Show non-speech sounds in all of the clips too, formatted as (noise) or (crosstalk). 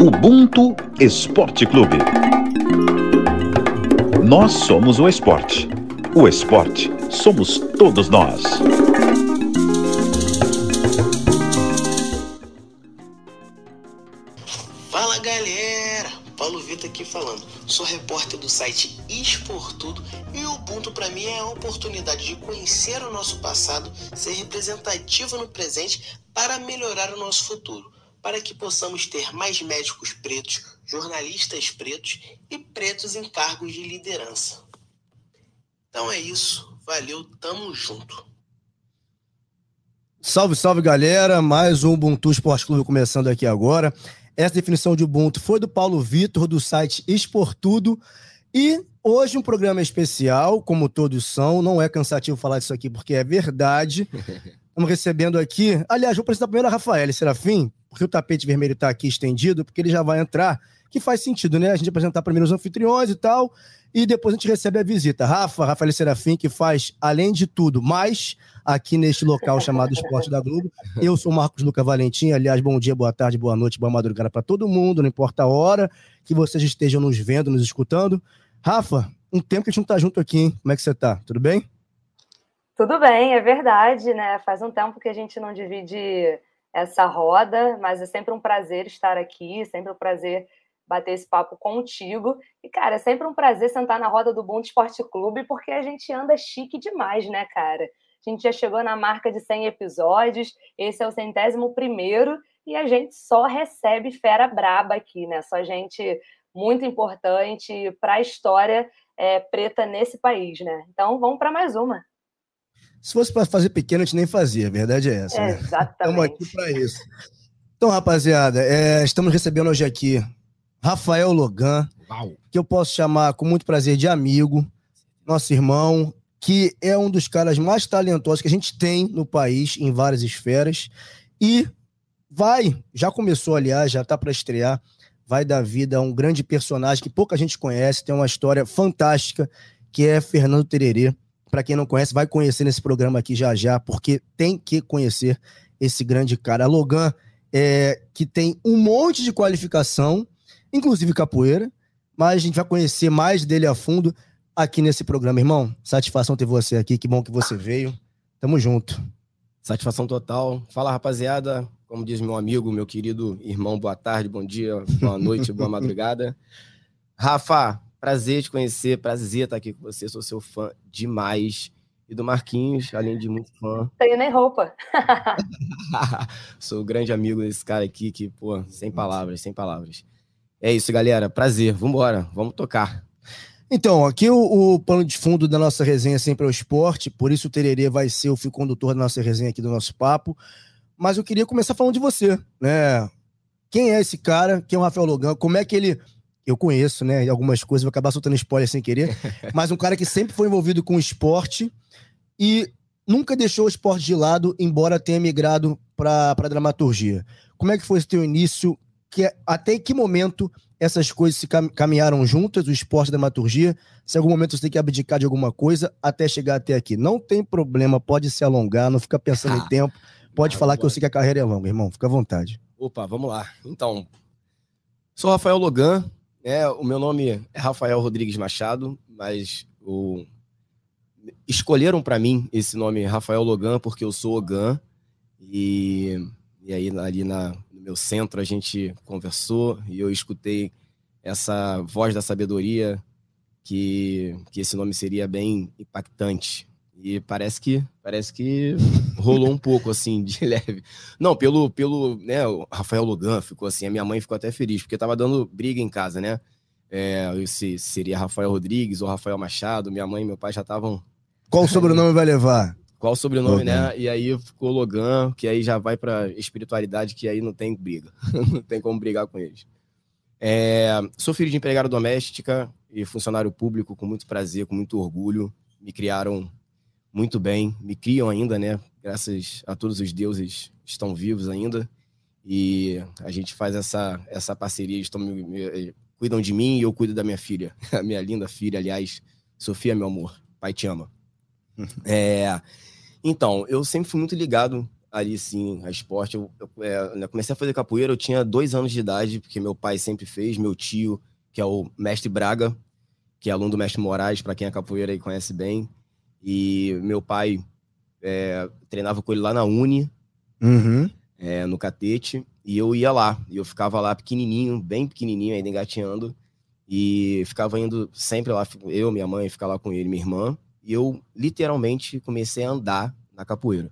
Ubuntu Esporte Clube. Nós somos o esporte. O esporte somos todos nós. Fala galera, Paulo Vitor aqui falando. Sou repórter do site Esportudo e o Ubuntu para mim é a oportunidade de conhecer o nosso passado, ser representativo no presente para melhorar o nosso futuro, para que possamos ter mais médicos pretos, jornalistas pretos e pretos em cargos de liderança. Então é isso, valeu, tamo junto. Salve, salve galera, mais um Ubuntu Esporte Clube começando aqui agora. Essa definição de Ubuntu foi do Paulo Vitor, do site Esportudo. E hoje um programa especial, como todos são. Não é cansativo falar disso aqui, porque é verdade. (laughs) Estamos recebendo aqui. Aliás, vou apresentar primeiro a Rafael Serafim, porque o tapete vermelho está aqui estendido, porque ele já vai entrar. Que faz sentido, né? A gente apresentar primeiro os anfitriões e tal. E depois a gente recebe a visita. Rafa, Rafael Serafim, que faz, além de tudo, mais aqui neste local chamado Esporte da Globo. Eu sou Marcos Luca Valentim. Aliás, bom dia, boa tarde, boa noite, boa madrugada para todo mundo, não importa a hora que vocês estejam nos vendo, nos escutando. Rafa, um tempo que a gente não tá junto aqui, hein? Como é que você tá? Tudo bem? Tudo bem, é verdade, né? Faz um tempo que a gente não divide essa roda, mas é sempre um prazer estar aqui, sempre um prazer bater esse papo contigo. E, cara, é sempre um prazer sentar na roda do Bom Esporte Clube, porque a gente anda chique demais, né, cara? A gente já chegou na marca de 100 episódios, esse é o centésimo primeiro, e a gente só recebe fera braba aqui, né? Só gente muito importante para a história é, preta nesse país, né? Então, vamos para mais uma. Se fosse para fazer pequeno, a gente nem fazia, a verdade é essa. É, né? Exatamente. Estamos aqui para isso. Então, rapaziada, é, estamos recebendo hoje aqui Rafael Logan, Uau. que eu posso chamar com muito prazer de amigo, nosso irmão, que é um dos caras mais talentosos que a gente tem no país, em várias esferas, e vai, já começou, aliás, já está para estrear, vai dar vida a um grande personagem que pouca gente conhece, tem uma história fantástica, que é Fernando Tererê. Para quem não conhece, vai conhecer nesse programa aqui já já, porque tem que conhecer esse grande cara. Logan, é, que tem um monte de qualificação, inclusive capoeira, mas a gente vai conhecer mais dele a fundo aqui nesse programa, irmão. Satisfação ter você aqui, que bom que você veio. Tamo junto. Satisfação total. Fala, rapaziada. Como diz meu amigo, meu querido irmão, boa tarde, bom dia, boa noite, boa (laughs) madrugada. Rafa, prazer te conhecer, prazer estar aqui com você, sou seu fã demais. E do Marquinhos, além de muito fã. Tenho nem roupa. (laughs) sou grande amigo desse cara aqui, que, pô, sem palavras, sem palavras. É isso, galera. Prazer. Vambora. Vamos tocar. Então, aqui o, o pano de fundo da nossa resenha sempre é o esporte, por isso o Tererê vai ser o fio condutor da nossa resenha aqui do nosso papo. Mas eu queria começar falando de você, né? Quem é esse cara? Quem é o Rafael Logan? Como é que ele. Eu conheço, né? Algumas coisas, vou acabar soltando spoiler sem querer. (laughs) mas um cara que sempre foi envolvido com o esporte e nunca deixou o esporte de lado, embora tenha migrado para a dramaturgia. Como é que foi esse teu início? que até que momento essas coisas se caminharam juntas, o esporte e a dramaturgia, se em algum momento você tem que abdicar de alguma coisa até chegar até aqui. Não tem problema, pode se alongar, não fica pensando em (laughs) tempo, pode ah, falar que eu sei que a carreira é longa, irmão, fica à vontade. Opa, vamos lá. Então, sou Rafael Logan, é, o meu nome é Rafael Rodrigues Machado, mas o... escolheram para mim esse nome Rafael Logan porque eu sou Logan e, e aí ali na, meu centro a gente conversou e eu escutei essa voz da sabedoria que, que esse nome seria bem impactante. E parece que parece que rolou um pouco assim de (laughs) leve. Não, pelo pelo, né, o Rafael Logan ficou assim, a minha mãe ficou até feliz porque tava dando briga em casa, né? É, se seria Rafael Rodrigues ou Rafael Machado, minha mãe e meu pai já estavam Qual sobrenome vai levar? Qual sobrenome, Logan. né? E aí ficou Logan, que aí já vai para espiritualidade, que aí não tem briga. (laughs) não tem como brigar com eles. É, sou filho de empregada doméstica e funcionário público com muito prazer, com muito orgulho. Me criaram muito bem, me criam ainda, né? Graças a todos os deuses estão vivos ainda. E a gente faz essa, essa parceria, estão me, me, cuidam de mim e eu cuido da minha filha. (laughs) A minha linda filha, aliás. Sofia, meu amor, pai te ama. (laughs) é, então, eu sempre fui muito ligado ali sim a esporte. Eu, eu, é, eu, comecei a fazer capoeira, eu tinha dois anos de idade, porque meu pai sempre fez, meu tio, que é o mestre Braga, que é aluno do mestre Moraes, para quem é capoeira aí conhece bem. E meu pai é, treinava com ele lá na Uni, uhum. é, no catete, e eu ia lá. E eu ficava lá pequenininho, bem pequenininho, ainda engateando. E ficava indo sempre lá, eu, minha mãe, ficar lá com ele, minha irmã. E eu literalmente comecei a andar na capoeira.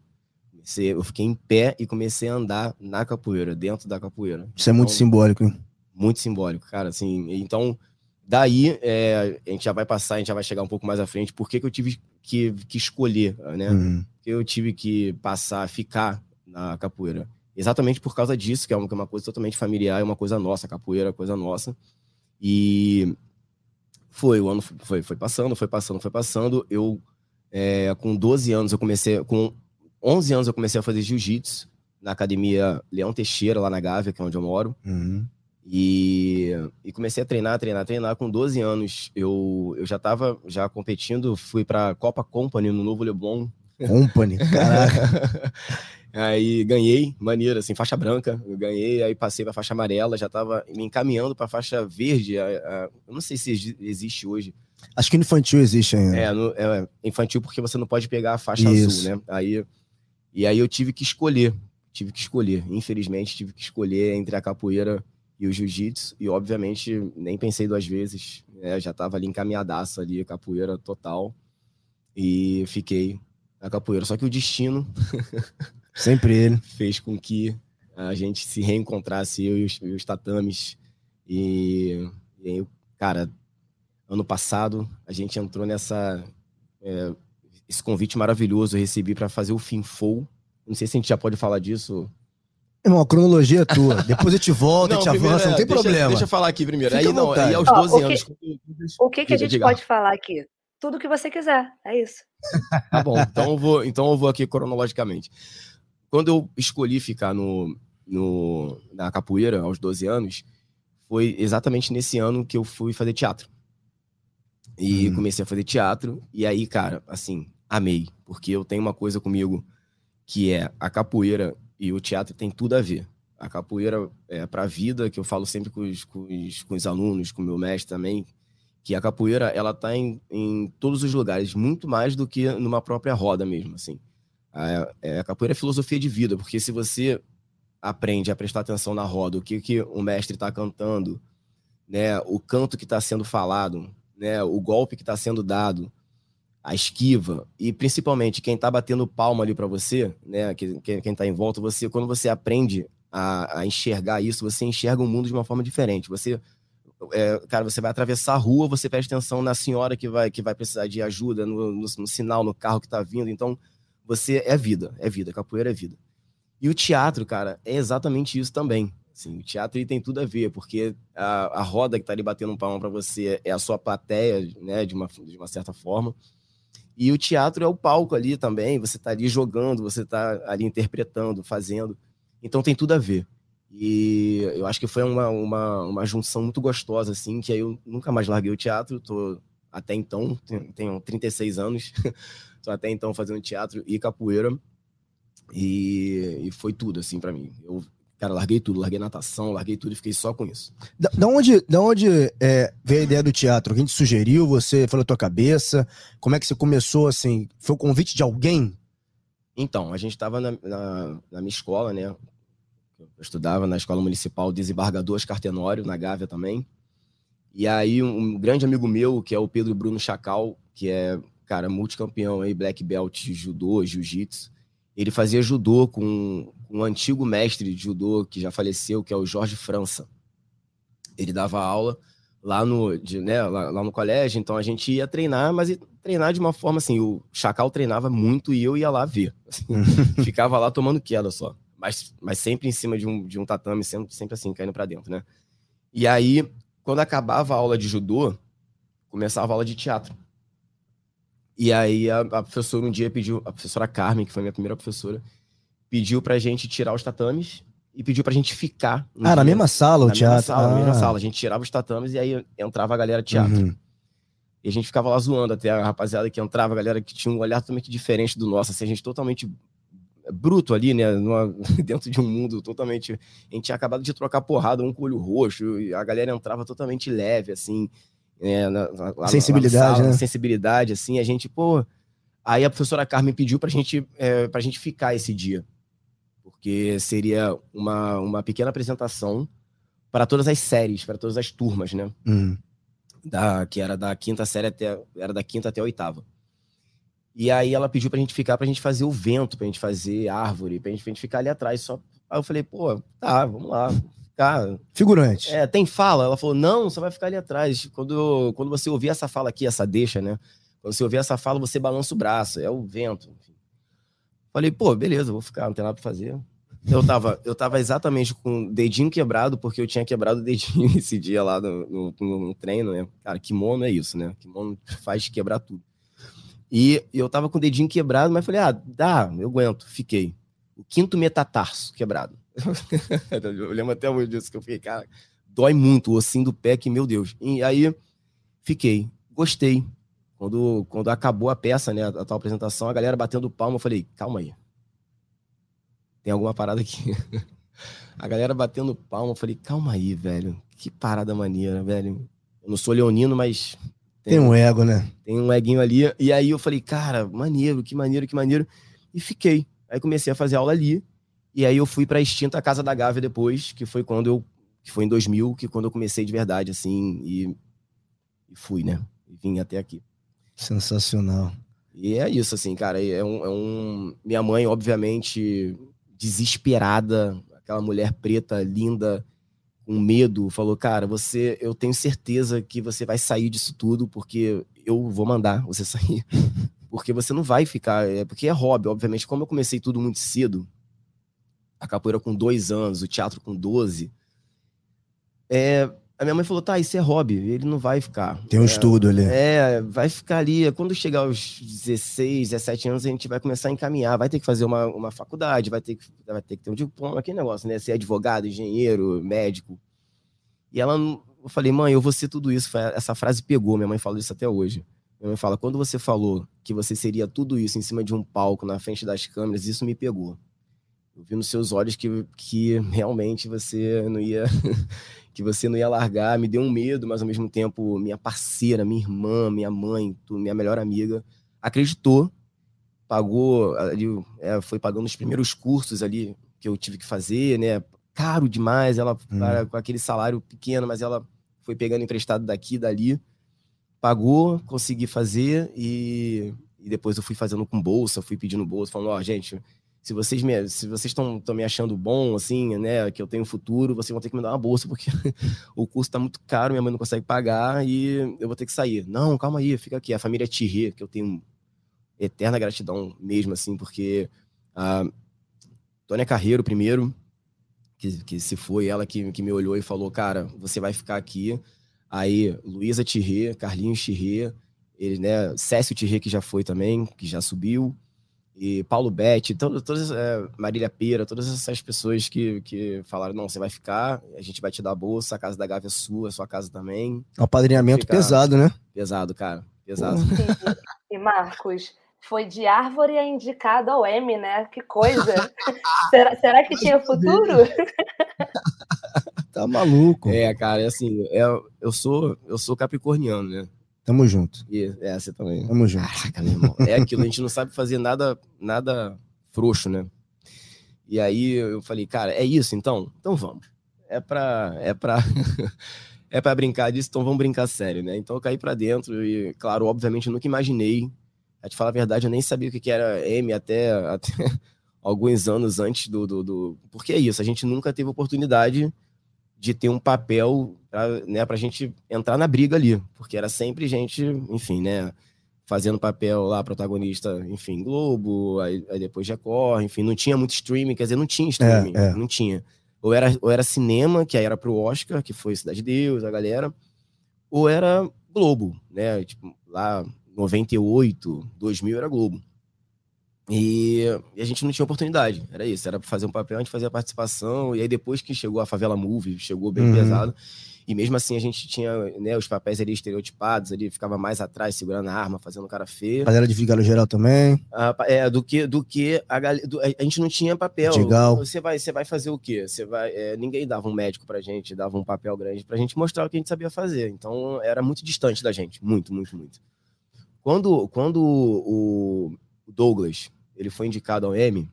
Comecei, eu fiquei em pé e comecei a andar na capoeira, dentro da capoeira. Isso então, é muito então, simbólico, hein? Muito simbólico, cara. Assim, então, daí é, a gente já vai passar, a gente já vai chegar um pouco mais à frente. Por que, eu tive que, que escolher, né? Uhum. Eu tive que passar, ficar na capoeira. Exatamente por causa disso, que é uma, que é uma coisa totalmente familiar, é uma coisa nossa, capoeira é coisa nossa. E foi, o ano foi, foi passando, foi passando, foi passando. Eu, é, com 12 anos, eu comecei, com 11 anos eu comecei a fazer jiu-jitsu na academia Leão Teixeira, lá na Gávea, que é onde eu moro. Uhum. E, e, comecei a treinar, treinar, treinar. Com 12 anos, eu, eu já estava já competindo, fui para Copa Company no Novo Leblon. Company, (laughs) caraca. Aí ganhei, maneiro, assim, faixa branca. Eu ganhei, aí passei para faixa amarela, já estava me encaminhando para faixa verde. A, a, eu não sei se existe hoje. Acho que infantil existe ainda. É, no, é, infantil porque você não pode pegar a faixa Isso. azul, né? Aí, e aí eu tive que escolher, tive que escolher. Infelizmente, tive que escolher entre a capoeira e o jiu-jitsu. E, obviamente, nem pensei duas vezes. Né? Já estava ali encaminhadaço ali, capoeira total. E fiquei na capoeira. Só que o destino (laughs) Sempre ele. Fez com que a gente se reencontrasse, eu e os, e os tatames. E, e aí, cara, ano passado a gente entrou nessa. É, esse convite maravilhoso eu recebi para fazer o Finfou. Não sei se a gente já pode falar disso. Irmão, a cronologia é tua. (laughs) Depois eu te volto, não, te avança, não tem deixa, problema. Deixa eu falar aqui primeiro. aí, não, aí aos 12 oh, anos. O que, que a gente pode falar aqui? Tudo que você quiser, é isso. Tá bom, então eu vou, então eu vou aqui cronologicamente. Quando eu escolhi ficar no, no, na capoeira, aos 12 anos, foi exatamente nesse ano que eu fui fazer teatro. E hum. comecei a fazer teatro, e aí, cara, assim, amei. Porque eu tenho uma coisa comigo que é a capoeira e o teatro tem tudo a ver. A capoeira é para a vida, que eu falo sempre com os, com os, com os alunos, com o meu mestre também, que a capoeira ela tá em, em todos os lugares, muito mais do que numa própria roda mesmo, assim. A, é, a capoeira é filosofia de vida, porque se você aprende a prestar atenção na roda, o que, que o mestre está cantando, né, o canto que está sendo falado, né, o golpe que está sendo dado, a esquiva e principalmente quem está batendo palma ali para você, né, quem está em volta, você quando você aprende a, a, enxergar isso, você enxerga o mundo de uma forma diferente. Você, é, cara, você vai atravessar a rua, você presta atenção na senhora que vai que vai precisar de ajuda, no, no, no sinal, no carro que está vindo. Então você é vida, é vida, capoeira é vida. E o teatro, cara, é exatamente isso também. Assim, o teatro ele tem tudo a ver, porque a, a roda que tá ali batendo um palmo para você é a sua plateia, né, de uma, de uma certa forma. E o teatro é o palco ali também, você tá ali jogando, você tá ali interpretando, fazendo. Então tem tudo a ver. E eu acho que foi uma, uma, uma junção muito gostosa, assim, que aí eu nunca mais larguei o teatro, tô até então, tenho 36 anos, (laughs) Tô até então fazendo teatro e capoeira. E, e foi tudo, assim, para mim. Eu, cara, larguei tudo, larguei natação, larguei tudo e fiquei só com isso. Da, da onde, da onde é, veio a ideia do teatro? Quem te sugeriu? Você falou a tua cabeça? Como é que você começou, assim? Foi o convite de alguém? Então, a gente estava na, na, na, minha escola, né? Eu estudava na Escola Municipal Desembargador Oscar Tenório, na Gávea também. E aí, um, um grande amigo meu, que é o Pedro Bruno Chacal, que é cara, multicampeão aí, black belt judô, jiu-jitsu. Ele fazia judô com um antigo mestre de judô que já faleceu, que é o Jorge França. Ele dava aula lá no, de, né, lá, lá, no colégio, então a gente ia treinar, mas ia treinar de uma forma assim, o Chacal treinava muito e eu ia lá ver. Assim, (laughs) ficava lá tomando queda só. Mas, mas sempre em cima de um, de um tatame, sempre, sempre assim, caindo para dentro, né? E aí, quando acabava a aula de judô, começava a aula de teatro. E aí a, a, professora um dia pediu, a professora Carmen, que foi minha primeira professora, pediu pra gente tirar os tatames e pediu pra gente ficar. Um ah, dia, na mesma sala o teatro? Sala, ah. Na mesma sala. A gente tirava os tatames e aí entrava a galera teatro. Uhum. E a gente ficava lá zoando até a rapaziada que entrava, a galera que tinha um olhar totalmente diferente do nosso, assim, a gente totalmente bruto ali, né? Numa, (laughs) dentro de um mundo totalmente. A gente tinha acabado de trocar porrada, um com olho roxo, e a galera entrava totalmente leve, assim. É, na, lá, sensibilidade, sala, né? Sensibilidade, assim. A gente, pô. Aí a professora Carmen pediu pra gente, é, pra gente ficar esse dia. Porque seria uma, uma pequena apresentação para todas as séries, para todas as turmas, né? Uhum. Da, que era da quinta série até. Era da quinta até a oitava. E aí ela pediu pra gente ficar, pra gente fazer o vento, pra gente fazer árvore, pra gente, pra gente ficar ali atrás. Só... Aí eu falei, pô, tá, vamos lá. Ficar... Figurante. É, tem fala? Ela falou, não, você vai ficar ali atrás. Quando, quando você ouvir essa fala aqui, essa deixa, né? Quando você ouvir essa fala, você balança o braço, é o vento. Falei, pô, beleza, vou ficar, não tem nada pra fazer. Eu tava, eu tava exatamente com o dedinho quebrado, porque eu tinha quebrado o dedinho (laughs) esse dia lá no, no, no treino, né? Cara, kimono é isso, né? Kimono faz quebrar tudo. E eu tava com o dedinho quebrado, mas falei, ah, dá, eu aguento. Fiquei. O quinto metatarso quebrado. (laughs) eu lembro até hoje disso, que eu fiquei, cara, dói muito o ossinho do pé, que, meu Deus. E aí, fiquei. Gostei. Quando, quando acabou a peça, né, a tal apresentação, a galera batendo palma, eu falei, calma aí. Tem alguma parada aqui. (laughs) a galera batendo palma, eu falei, calma aí, velho. Que parada maneira, velho. Eu não sou leonino, mas tem, um ego, né? Tem um eguinho ali. E aí eu falei, cara, maneiro, que maneiro, que maneiro. E fiquei. Aí comecei a fazer aula ali. E aí eu fui pra extinta Casa da Gávea depois, que foi quando eu. Que foi em 2000, que quando eu comecei de verdade, assim. E, e fui, né? E vim até aqui. Sensacional. E é isso, assim, cara. É um, é um. Minha mãe, obviamente, desesperada, aquela mulher preta, linda com medo, falou: Cara, você, eu tenho certeza que você vai sair disso tudo, porque eu vou mandar você (laughs) sair. porque você não vai ficar. É, porque é hobby, obviamente. Como eu comecei tudo muito cedo, a capoeira com dois anos, o teatro com 12. É, a minha mãe falou: tá, isso é hobby, ele não vai ficar. Tem um é, estudo ali. É, vai ficar ali. Quando chegar aos 16, 17 anos, a gente vai começar a encaminhar. Vai ter que fazer uma, uma faculdade, vai ter, que, vai ter que ter um diploma, aquele negócio, né? Ser advogado, engenheiro, médico. E ela, eu falei, mãe, eu vou ser tudo isso. Essa frase pegou, minha mãe falou isso até hoje. Minha mãe fala: quando você falou que você seria tudo isso em cima de um palco, na frente das câmeras, isso me pegou. Eu vi nos seus olhos que, que realmente você não ia (laughs) que você não ia largar, me deu um medo, mas ao mesmo tempo minha parceira, minha irmã, minha mãe, minha melhor amiga, acreditou, pagou, ali, é, foi pagando os primeiros cursos ali que eu tive que fazer, né? Caro demais, ela hum. para, com aquele salário pequeno, mas ela foi pegando emprestado daqui e dali, pagou, consegui fazer e, e depois eu fui fazendo com bolsa, fui pedindo bolsa, falando, ó, oh, gente, se vocês me, se vocês estão me achando bom, assim, né, que eu tenho futuro, vocês vão ter que me dar uma bolsa, porque (laughs) o curso está muito caro, minha mãe não consegue pagar e eu vou ter que sair. Não, calma aí, fica aqui. A família Thierry, que eu tenho eterna gratidão mesmo, assim, porque a Tônia Carreiro, primeiro, que, que se foi, ela que, que me olhou e falou, cara, você vai ficar aqui. Aí, Luísa Thierry, Carlinhos Thierry, ele, né, Cécio Thierry, que já foi também, que já subiu, e Paulo Betti, todo, todas, é, Marília Pera, todas essas pessoas que, que falaram: não, você vai ficar, a gente vai te dar a bolsa, a casa da Gávea é sua, a sua casa também. É um padrinhamento pesado, né? Pesado, cara, pesado. E Marcos, foi de árvore a indicado ao M, né? Que coisa! (laughs) será, será que tinha futuro? tá maluco. É, cara, é assim, é, eu, sou, eu sou capricorniano, né? Tamo junto. E, é, você também. Tamo junto. Caraca, meu irmão. É aquilo, a gente não sabe fazer nada, nada frouxo, né? E aí eu falei, cara, é isso então? Então vamos. É pra. É pra. (laughs) é pra brincar disso, então vamos brincar sério, né? Então eu caí pra dentro e, claro, obviamente eu nunca imaginei. A te falar a verdade, eu nem sabia o que era M até, (laughs) até alguns anos antes do, do, do. Porque é isso, a gente nunca teve oportunidade de ter um papel para né, a gente entrar na briga ali, porque era sempre gente, enfim, né, fazendo papel lá, protagonista, enfim, Globo, aí, aí depois Record, enfim, não tinha muito streaming, quer dizer, não tinha streaming, é, é. não tinha. Ou era, ou era cinema, que aí era pro Oscar, que foi Cidade de Deus, a galera, ou era Globo, né, tipo, lá 98, 2000 era Globo. E, a gente não tinha oportunidade. Era isso, era pra fazer um papel, a gente fazia a participação. E aí depois que chegou a Favela Movie, chegou bem uhum. pesado. E mesmo assim a gente tinha né, os papéis ali estereotipados, ali ficava mais atrás, segurando a arma, fazendo cara feio. Galera de Vigário Geral também. Ah, é, do que, do que a, do, a gente não tinha papel. Legal. Você vai, você vai fazer o quê? Você vai, é, ninguém dava um médico pra gente, dava um papel grande pra gente mostrar o que a gente sabia fazer. Então era muito distante da gente, muito, muito, muito. Quando, quando o Douglas ele foi indicado ao M,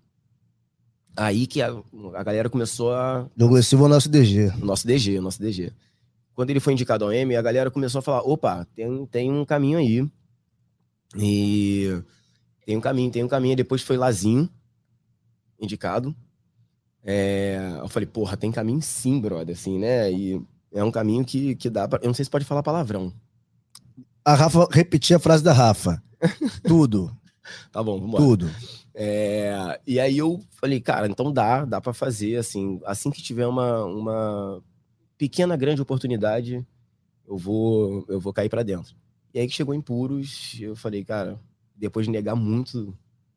aí que a, a galera começou a. Douglas Silva é o nosso DG. O nosso DG, o nosso DG quando ele foi indicado ao M, a galera começou a falar: opa, tem, tem um caminho aí. E tem um caminho, tem um caminho. Depois foi Lazinho, indicado. É, eu falei, porra, tem caminho sim, brother, assim, né? E é um caminho que, que dá pra. Eu não sei se pode falar palavrão. A Rafa, repetir a frase da Rafa. (laughs) Tudo. (laughs) tá bom, vamos Tudo. É, e aí eu falei, cara, então dá, dá para fazer, assim, assim que tiver uma, uma pequena, grande oportunidade, eu vou, eu vou cair para dentro. E aí que chegou em Puros, eu falei, cara, depois de negar muito,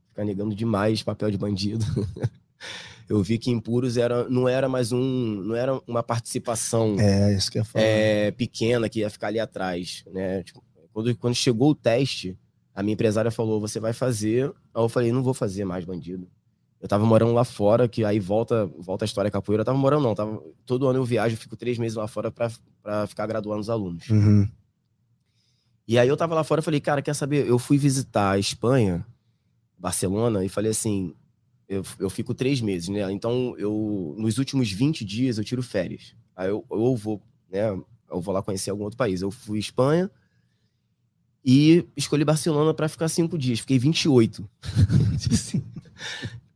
ficar negando demais papel de bandido, (laughs) eu vi que em Puros era, não era mais um, não era uma participação é, isso que é, pequena que ia ficar ali atrás, né? Tipo, quando, quando chegou o teste, a minha empresária falou, você vai fazer. Aí eu falei, não vou fazer mais bandido. Eu tava morando lá fora, que aí volta, volta a história capoeira. Eu tava morando, não. Tava, todo ano eu viajo, fico três meses lá fora para ficar graduando os alunos. Uhum. E aí eu tava lá fora e falei, cara, quer saber? Eu fui visitar a Espanha, Barcelona, e falei assim: eu, eu fico três meses, né? Então, eu, nos últimos 20 dias, eu tiro férias. Aí eu, eu vou, né? Eu vou lá conhecer algum outro país. Eu fui Espanha e escolhi Barcelona para ficar cinco dias. Fiquei 28. (laughs)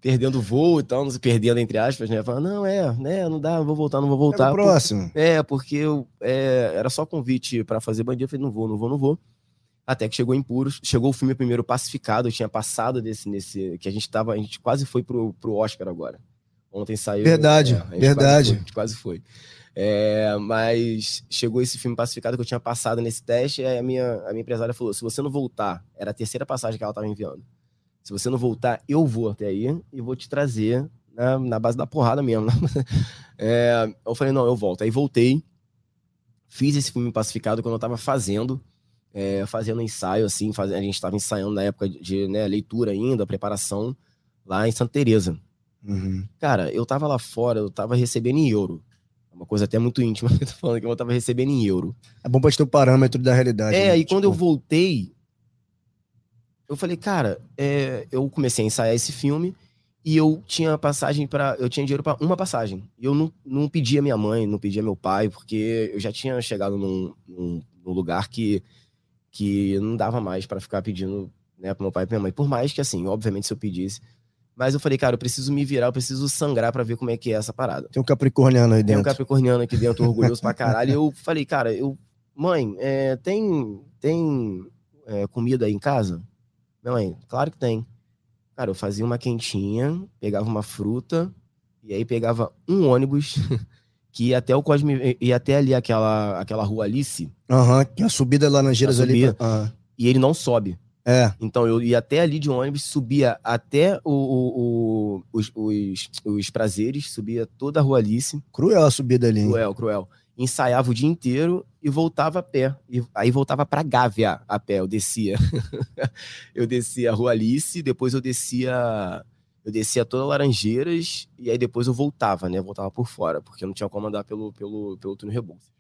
perdendo voo e tal, não se perdendo entre aspas, né? Falando, não, é, né, não dá, não vou voltar, não vou voltar. É próximo. Porque, é, porque eu, é, era só convite para fazer bandido, eu falei, não vou, não vou, não vou. Até que chegou em Puros, chegou o filme primeiro pacificado, eu tinha passado desse, nesse, que a gente tava, a gente quase foi pro, pro Oscar agora. Ontem saiu. Verdade, é, verdade. Quase foi, a gente quase foi. É, mas chegou esse filme pacificado que eu tinha passado nesse teste, e aí a minha, a minha empresária falou: se você não voltar, era a terceira passagem que ela tava enviando. Se você não voltar, eu vou até aí e vou te trazer na, na base da porrada mesmo. (laughs) É, eu falei, não, eu volto. Aí voltei, fiz esse filme pacificado quando eu tava fazendo, é, fazendo ensaio, assim, faz... a gente estava ensaiando na época de né, leitura ainda, preparação, lá em Santa Teresa. Uhum. Cara, eu tava lá fora, eu tava recebendo em euro. Uma coisa até muito íntima (laughs) que eu tô falando, que eu tava recebendo em euro. É bom pra ter o parâmetro da realidade. É, né? e tipo... quando eu voltei, eu falei, cara, é, eu comecei a ensaiar esse filme e eu tinha passagem para eu tinha dinheiro para uma passagem. E eu não, não pedia minha mãe, não pedia meu pai, porque eu já tinha chegado num, num, num lugar que, que não dava mais para ficar pedindo né, para meu pai e pra minha mãe. Por mais que, assim, obviamente, se eu pedisse. Mas eu falei, cara, eu preciso me virar, eu preciso sangrar para ver como é que é essa parada. Tem um capricorniano aí dentro. Tem um capricorniano aqui dentro, orgulhoso pra (laughs) caralho. E eu falei, cara, eu. Mãe, é, tem, tem é, comida aí em casa? Minha mãe, claro que tem. Cara, eu fazia uma quentinha, pegava uma fruta, e aí pegava um ônibus (laughs) que ia até o Cosme, ia até ali aquela, aquela rua Alice. Aham, uhum, que a subida Laranjeiras ali. Uhum. E ele não sobe. É. Então eu ia até ali de ônibus, subia até o, o, o os, os, os, prazeres, subia toda a rua Alice. Cruel a subida ali. Hein? Cruel, cruel ensaiava o dia inteiro e voltava a pé. E aí voltava para Gávea a pé, eu descia. (laughs) eu descia a Rua Alice, depois eu descia eu descia toda Laranjeiras e aí depois eu voltava, né? voltava por fora, porque eu não tinha como andar pelo, pelo, pelo túnel Rebouças.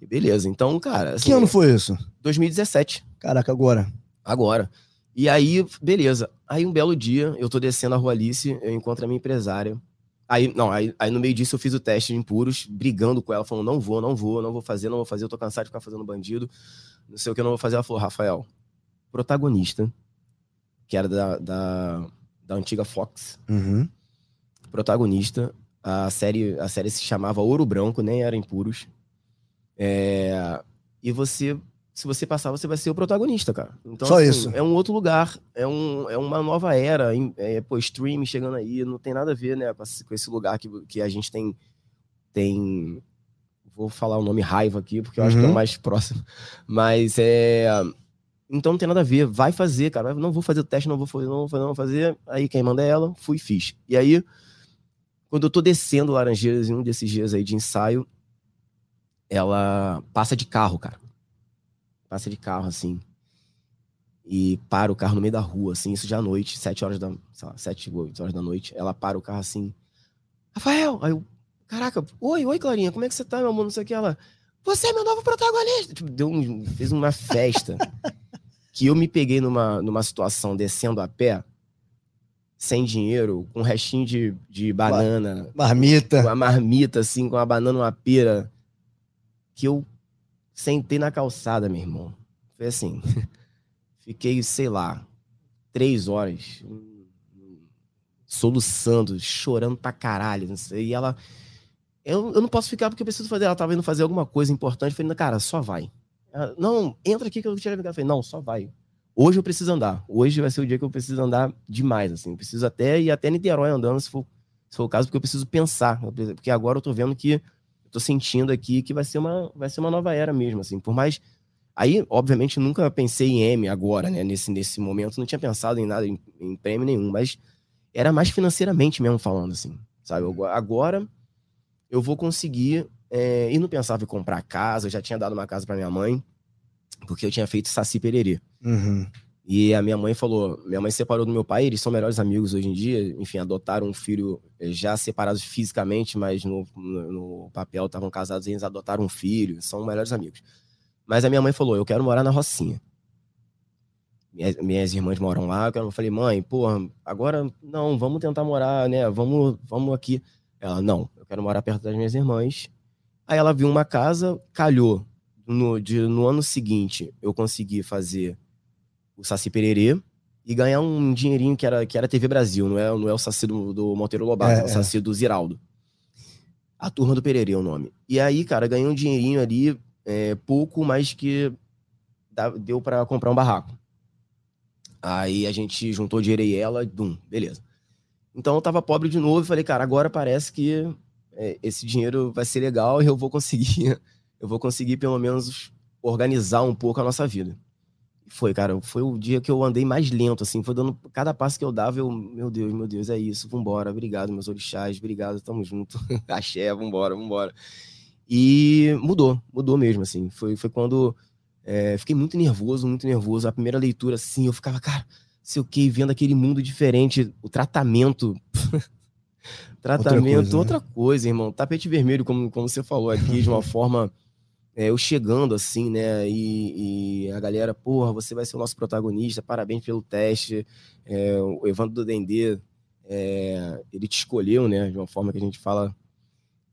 E beleza, então, cara... Assim, que ano foi isso? 2017. Caraca, agora. Agora. E aí, beleza. Aí um belo dia, eu tô descendo a Rua Alice, eu encontro a minha empresária, Aí, não, aí, aí no meio disso eu fiz o teste de impuros, brigando com ela, falando: não vou, não vou, não vou fazer, não vou fazer, eu tô cansado de ficar fazendo bandido, não sei o que eu não vou fazer. Ela falou: Rafael, protagonista, que era da, da, da antiga Fox, uhum. protagonista, a série, a série se chamava Ouro Branco, nem era impuros. É, e você se você passar, você vai ser o protagonista, cara. Então, Só assim, isso. É um outro lugar, é, um, é uma nova era, é, pô, stream chegando aí, não tem nada a ver, né, com esse lugar que, que a gente tem, tem, vou falar o nome raiva aqui, porque eu uhum. acho que é o uhum. mais próximo, mas é, então não tem nada a ver, vai fazer, cara. Não vou fazer o teste, não vou fazer, não vou fazer, não vou fazer. Aí quem manda é ela, fui fiz. E aí, quando eu tô descendo Laranjeiras em um desses dias aí de ensaio, ela passa de carro, cara. Passa de carro, assim. E para o carro no meio da rua, assim, isso já à noite, sete horas da, sei lá, sete, oito horas da noite. Ela para o carro assim, Rafael! Aí eu, caraca, oi, oi, Clarinha, como é que você tá, meu amor? Não sei o que. Ela, você é meu novo protagonista! Tipo, deu um, fez uma festa (laughs) que eu me peguei numa, numa situação descendo a pé, sem dinheiro, com um restinho de, de banana. Marmita. Com a marmita, assim, com a banana, uma pera. Que eu sentei na calçada, meu irmão. Foi assim. (laughs) Fiquei, sei lá, três horas soluçando, chorando pra caralho. E ela. Eu, eu não posso ficar porque eu preciso fazer. Ela tava indo fazer alguma coisa importante. Eu falei, cara, só vai. Ela, não, entra aqui que eu vou tirar a Eu falei, não, só vai. Hoje eu preciso andar. Hoje vai ser o dia que eu preciso andar demais, assim. Eu preciso até ir até Niterói andando, se for, se for o caso, porque eu preciso pensar. Porque agora eu tô vendo que. Eu tô sentindo aqui que vai ser uma, vai ser uma nova era mesmo, assim. Por mais. Aí, obviamente, nunca pensei em M agora, né? Nesse, nesse momento, não tinha pensado em nada, em, em prêmio nenhum, mas era mais financeiramente mesmo falando, assim, sabe? Eu, agora eu vou conseguir. É, e não pensava em comprar casa, eu já tinha dado uma casa para minha mãe, porque eu tinha feito Saci Pererê. Uhum. E a minha mãe falou: minha mãe separou do meu pai, eles são melhores amigos hoje em dia. Enfim, adotaram um filho é, já separados fisicamente, mas no, no, no papel estavam casados e eles adotaram um filho, são melhores amigos. Mas a minha mãe falou: eu quero morar na Rocinha. Minhas, minhas irmãs moram lá. Eu falei, mãe, porra, agora não, vamos tentar morar, né? Vamos, vamos aqui. Ela, não, eu quero morar perto das minhas irmãs. Aí ela viu uma casa, calhou. No, de, no ano seguinte, eu consegui fazer o Saci Pererê e ganhar um dinheirinho que era, que era TV Brasil, não é, não é o Saci do, do Monteiro Lobato, é, é o Saci é. do Ziraldo. A Turma do Pererê é o nome. E aí, cara, ganhei um dinheirinho ali, é, pouco, mas que deu para comprar um barraco. Aí a gente juntou dinheiro e ela, bum, beleza. Então eu tava pobre de novo e falei, cara, agora parece que é, esse dinheiro vai ser legal e eu vou conseguir, (laughs) eu vou conseguir pelo menos organizar um pouco a nossa vida. Foi, cara, foi o dia que eu andei mais lento, assim, foi dando cada passo que eu dava, eu, meu Deus, meu Deus, é isso, vambora, obrigado, meus orixás, obrigado, tamo junto, (laughs) axé, vambora, vambora. E mudou, mudou mesmo, assim, foi, foi quando é, fiquei muito nervoso, muito nervoso. A primeira leitura, assim, eu ficava, cara, sei o que, vendo aquele mundo diferente, o tratamento. tratamento, (laughs) outra coisa, né? outra coisa, irmão. Tapete vermelho, como, como você falou aqui, de uma (laughs) forma. É, eu chegando assim, né? E, e, a galera, porra, você vai ser o nosso protagonista, parabéns pelo teste. É, o Evandro do Dendê, é, ele te escolheu, né? De uma forma que a gente fala.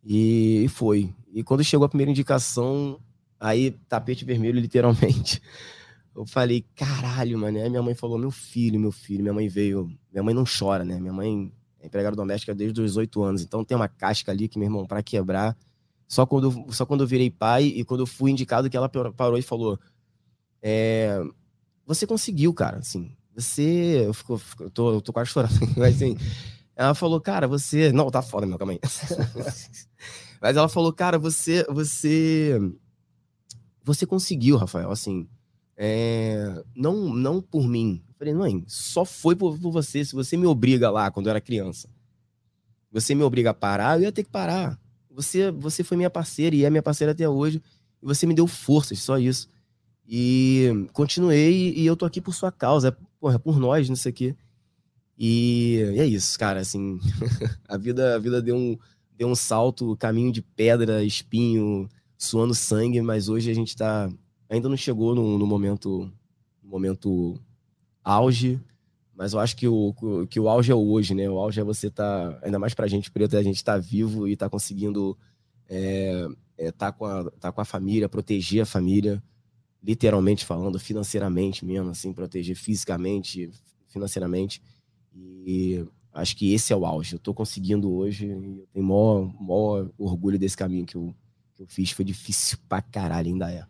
E, e foi. E quando chegou a primeira indicação, Aí, tapete vermelho, (laughs) literalmente. Eu falei, caralho, mano. Aí minha mãe falou, meu filho, meu filho. Minha mãe veio. Minha mãe não chora, né? Minha mãe é empregada doméstica desde os oito anos. Então tem uma casca ali que, meu irmão, para quebrar. Só quando, só quando eu virei pai e quando eu fui indicado que ela parou e falou: é, Você conseguiu, cara. Assim, você. Eu, fico, eu, tô, eu tô quase chorando. (laughs) Mas assim. Ela falou, cara, você. Não, tá foda, meu, calma aí. (laughs) Mas ela falou, cara, você. Você você conseguiu, Rafael, assim, é, não, não por mim. Eu falei, mãe, só foi por, por, você. Se você me obriga lá quando eu era criança, você me obriga a parar, eu ia ter que parar. Você, você foi minha parceira e é minha parceira até hoje. E você me deu forças, só isso. E continuei e eu tô aqui por sua causa, é, porra, por nós, não sei o quê. E, e é isso, cara, assim, (laughs) a vida, a vida deu um, deu um salto, caminho de pedra, espinho, suando sangue, mas hoje a gente tá. Ainda não chegou no, no momento, no momento auge, mas eu acho que o, que o auge é hoje, né? O auge é você tá, ainda mais pra gente preto, a gente tá vivo e tá conseguindo é, é, tá, com a, tá com a família, proteger a família, literalmente falando, financeiramente mesmo, assim, proteger fisicamente, financeiramente. E acho que esse é o auge. Eu tô conseguindo hoje e eu tenho maior, maior orgulho desse caminho que eu, que eu fiz foi difícil pra caralho, ainda é.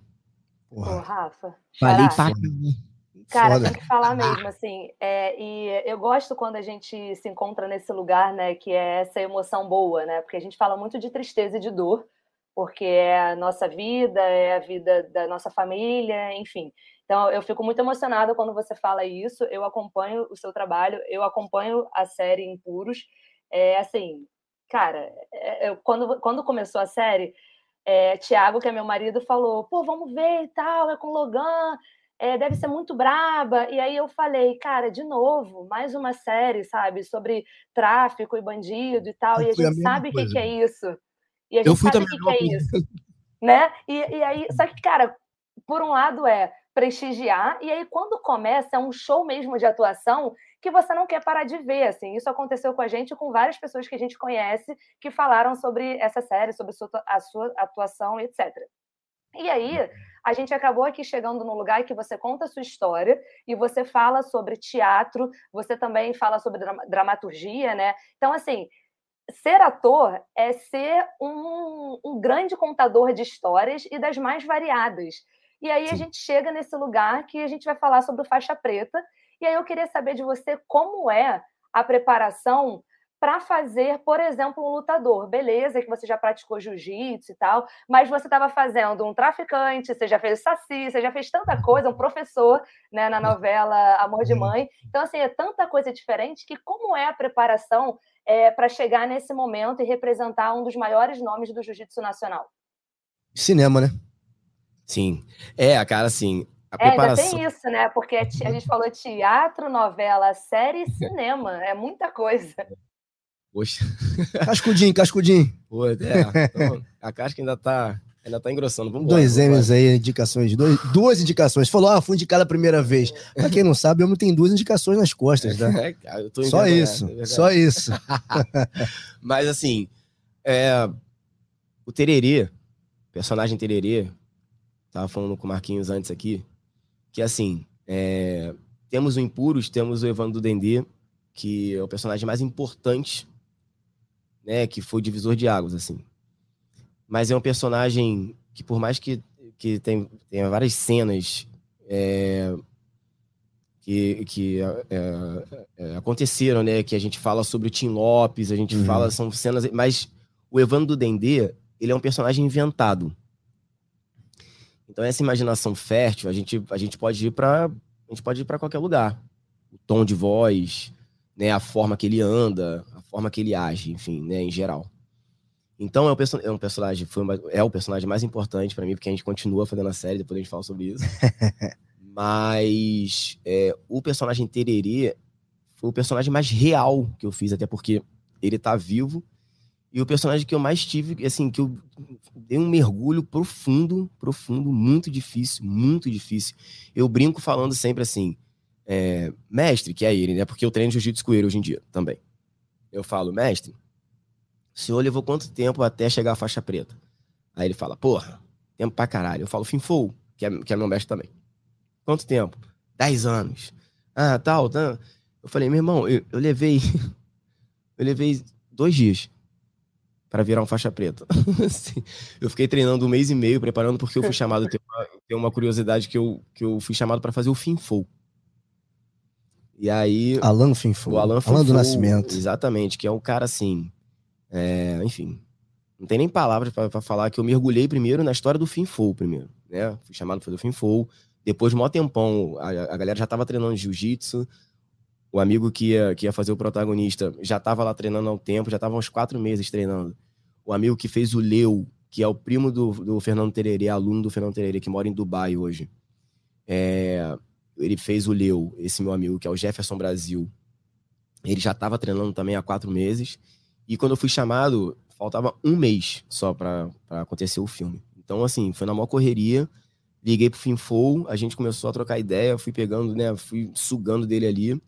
Porra. Ô, Rafa. Falei pra Cara, tem que falar mesmo, assim. É, e eu gosto quando a gente se encontra nesse lugar, né? Que é essa emoção boa, né? Porque a gente fala muito de tristeza e de dor, porque é a nossa vida, é a vida da nossa família, enfim. Então, eu fico muito emocionada quando você fala isso. Eu acompanho o seu trabalho, eu acompanho a série Impuros. É assim, cara, é, eu, quando, quando começou a série, é, Tiago, que é meu marido, falou: pô, vamos ver e tal, é com Logan, é, deve ser muito braba. E aí eu falei, cara, de novo, mais uma série, sabe, sobre tráfico e bandido e tal. Eu e a gente a sabe o que, que, é isso. E a gente eu fui sabe o que, que é isso. Né? E, e aí, só que, cara, por um lado é prestigiar, e aí quando começa é um show mesmo de atuação que você não quer parar de ver, assim. Isso aconteceu com a gente com várias pessoas que a gente conhece que falaram sobre essa série, sobre a sua atuação, etc. E aí, a gente acabou aqui chegando num lugar que você conta a sua história e você fala sobre teatro, você também fala sobre dramaturgia, né? Então, assim, ser ator é ser um, um grande contador de histórias e das mais variadas. E aí a gente chega nesse lugar que a gente vai falar sobre o faixa preta. E aí eu queria saber de você como é a preparação para fazer, por exemplo, um lutador. Beleza, que você já praticou jiu-jitsu e tal, mas você estava fazendo um traficante, você já fez saci, você já fez tanta coisa, um professor né, na novela Amor de uhum. Mãe. Então, assim, é tanta coisa diferente que como é a preparação é, para chegar nesse momento e representar um dos maiores nomes do jiu-jitsu nacional? Cinema, né? Sim. É, cara, assim, a é, preparação... ainda tem isso, né? Porque a gente falou teatro, novela, série e cinema. É muita coisa. Poxa. (laughs) Cascudinho, cascudinho. Pô, é, então, a casca ainda tá, ainda tá engrossando. Vamos dois M's aí, indicações. Dois, duas indicações. Falou, ah, fui indicado a primeira vez. Pra quem não sabe, eu tenho duas indicações nas costas, tá? (laughs) É, cara, só isso, é só isso. Mas assim, é, o Tererê, personagem Tererê, tava falando com o Marquinhos antes aqui, que assim, é, temos o Impuros, temos o Evandro Dendê, que é o personagem mais importante né, que foi divisor de águas, assim. Mas é um personagem que, por mais que, que tem, tenha várias cenas é, que, que é, é, aconteceram, né, que a gente fala sobre o Tim Lopes, a gente uhum. fala, são cenas, mas o Evandro do Dendê, ele é um personagem inventado. Então essa imaginação fértil, a gente, a gente pode ir para a gente pode ir para qualquer lugar. O tom de voz, né, a forma que ele anda, forma que ele age, enfim, né, em geral. Então é um, é um personagem, foi uma, é o personagem mais importante para mim, porque a gente continua fazendo a série, depois a gente fala sobre isso. (laughs) Mas é, o personagem Tererê foi o personagem mais real que eu fiz, até porque ele tá vivo. E o personagem que eu mais tive, assim, que eu dei um mergulho profundo, profundo, muito difícil, muito difícil. Eu brinco falando sempre assim, é, mestre, que é ele, né? Porque eu treino jiu-jitsu com ele hoje em dia também. Eu falo, mestre, o senhor levou quanto tempo até chegar à faixa preta? Aí ele fala, porra, tempo pra caralho. Eu falo, Finfou, que é, que é meu mestre também. Quanto tempo? Dez anos. Ah, tal, tal. Eu falei, meu irmão, eu, eu levei. (laughs) eu levei dois dias para virar um faixa preta. (laughs) eu fiquei treinando um mês e meio, preparando, porque eu fui (laughs) chamado. Tem uma, tem uma curiosidade que eu, que eu fui chamado para fazer o Finfou. E aí. Alan Finfo. O Alan, Finfo, Alan do Nascimento. Exatamente, que é um cara assim. É, enfim. Não tem nem palavras para falar que eu mergulhei primeiro na história do Finfou, primeiro. Né? Fui chamado para fazer o Finfou. Depois de um tempão, a, a galera já tava treinando jiu-jitsu. O amigo que ia, que ia fazer o protagonista já tava lá treinando há um tempo, já tava uns quatro meses treinando. O amigo que fez o Leu, que é o primo do, do Fernando Tererê, aluno do Fernando Tererê, que mora em Dubai hoje. É, ele fez o Leu, esse meu amigo, que é o Jefferson Brasil. Ele já estava treinando também há quatro meses. E quando eu fui chamado, faltava um mês só para acontecer o filme. Então, assim, foi na maior correria. Liguei pro Finfou, a gente começou a trocar ideia, fui pegando, né, fui sugando dele ali.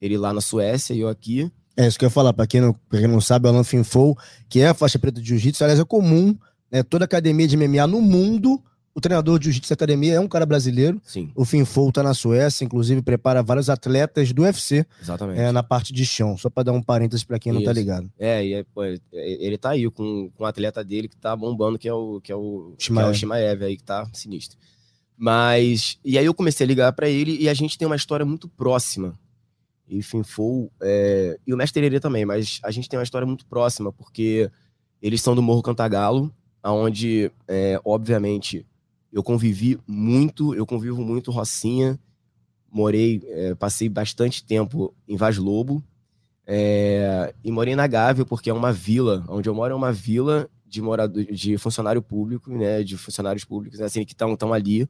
Ele lá na Suécia e eu aqui. É isso que eu ia falar, para quem, não, quem não sabe, o Alan Finfou, que é a faixa preta de jiu-jitsu, aliás, é comum, né, toda academia de MMA no mundo o treinador de Jiu-Jitsu Academia é um cara brasileiro. Sim. O Finfou tá na Suécia, inclusive prepara vários atletas do UFC. Exatamente. É, na parte de chão, só para dar um parênteses para quem Isso. não tá ligado. É, e é, pô, ele tá aí com, com um atleta dele que tá bombando, que é o que é o Shimaev, que é o Shimaev aí que tá sinistro. Mas e aí eu comecei a ligar para ele e a gente tem uma história muito próxima. E Finfou é, e o Mestre Herê também, mas a gente tem uma história muito próxima porque eles são do Morro Cantagalo, aonde é, obviamente eu convivi muito, eu convivo muito Rocinha, morei, é, passei bastante tempo em Vaz Lobo, é, e morei na Gávea, porque é uma vila, onde eu moro é uma vila de morador, de funcionário público, né, de funcionários públicos, assim, que estão ali,